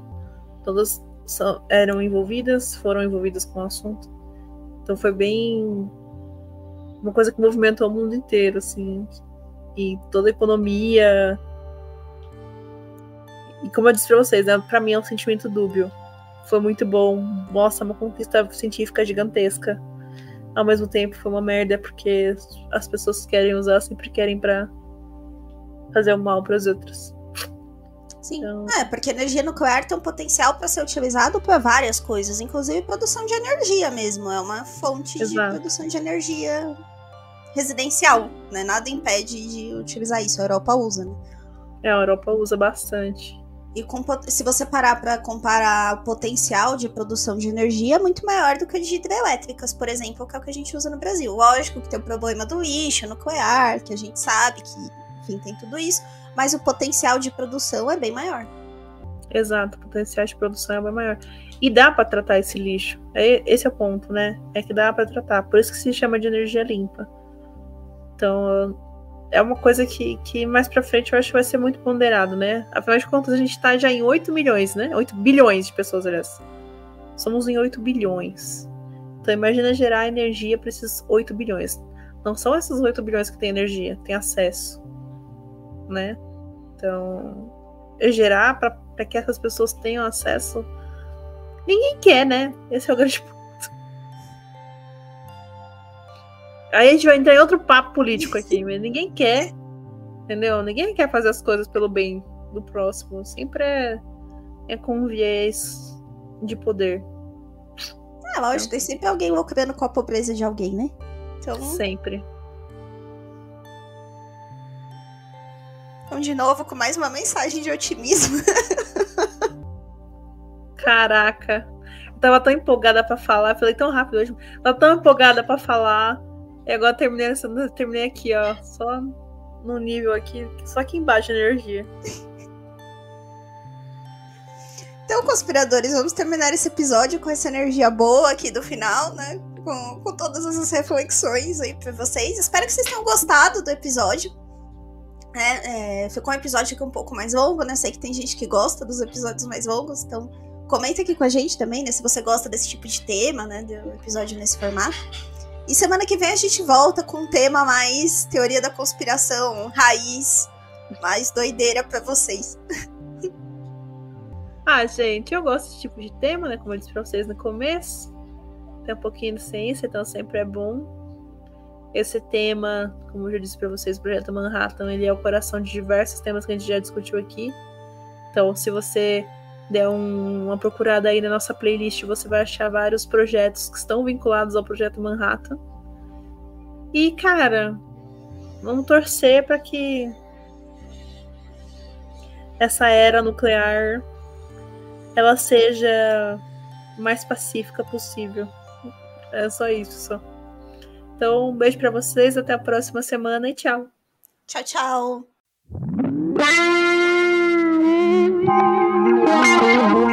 todas são, eram envolvidas, foram envolvidas com o assunto. Então foi bem uma coisa que movimentou o mundo inteiro, assim, e toda a economia. E como eu disse para vocês, né, para mim é um sentimento dúbio. Foi muito bom, mostra uma conquista científica gigantesca. Ao mesmo tempo foi uma merda porque as pessoas que querem usar sempre querem para fazer o mal para os outros. Sim. Então... É, porque energia nuclear tem um potencial para ser utilizado para várias coisas, inclusive produção de energia mesmo. É uma fonte Exato. de produção de energia residencial, né? Nada impede de utilizar isso. A Europa usa, né? É, a Europa usa bastante. E com, se você parar para comparar o potencial de produção de energia, é muito maior do que de hidrelétricas, por exemplo, que é o que a gente usa no Brasil. Lógico que tem o problema do lixo nuclear, que a gente sabe que, enfim, tem tudo isso mas o potencial de produção é bem maior. Exato, o potencial de produção é bem maior. E dá para tratar esse lixo. É, esse é o ponto, né? É que dá para tratar. Por isso que se chama de energia limpa. Então, é uma coisa que, que mais para frente eu acho que vai ser muito ponderado, né? Afinal de contas, a gente tá já em 8 milhões, né? 8 bilhões de pessoas, aliás. Somos em 8 bilhões. Então, imagina gerar energia para esses 8 bilhões. Não são esses 8 bilhões que têm energia, têm acesso né? Então, gerar para que essas pessoas tenham acesso. Ninguém quer, né? Esse é o grande Aí a gente vai entrar em outro papo político aqui, mas ninguém quer, entendeu? Ninguém quer fazer as coisas pelo bem do próximo. Sempre é, é com viés de poder. É lógico, tem sempre alguém lucrando com a pobreza de alguém, né? Então... Sempre. Então, de novo, com mais uma mensagem de otimismo. Caraca. Eu tava tão empolgada para falar, falei tão rápido hoje. Tava tão empolgada para falar. E agora terminei, terminei aqui, ó. Só no nível aqui, só aqui embaixo energia. Então, conspiradores, vamos terminar esse episódio com essa energia boa aqui do final, né? Com, com todas essas reflexões aí pra vocês. Espero que vocês tenham gostado do episódio. É, é, ficou um episódio aqui um pouco mais longo, né? Sei que tem gente que gosta dos episódios mais longos, então comenta aqui com a gente também, né? Se você gosta desse tipo de tema, né? Do episódio nesse formato. E semana que vem a gente volta com um tema mais teoria da conspiração, raiz, mais doideira para vocês. Ah, gente, eu gosto desse tipo de tema, né? Como eu disse pra vocês no começo. Tem um pouquinho de ciência, então sempre é bom. Esse tema, como eu já disse para vocês, o Projeto Manhattan, ele é o coração de diversos temas que a gente já discutiu aqui. Então, se você der um, uma procurada aí na nossa playlist, você vai achar vários projetos que estão vinculados ao Projeto Manhattan. E, cara, vamos torcer para que essa era nuclear ela seja mais pacífica possível. É só isso, só. Então, um beijo para vocês, até a próxima semana e tchau. Tchau, tchau. Música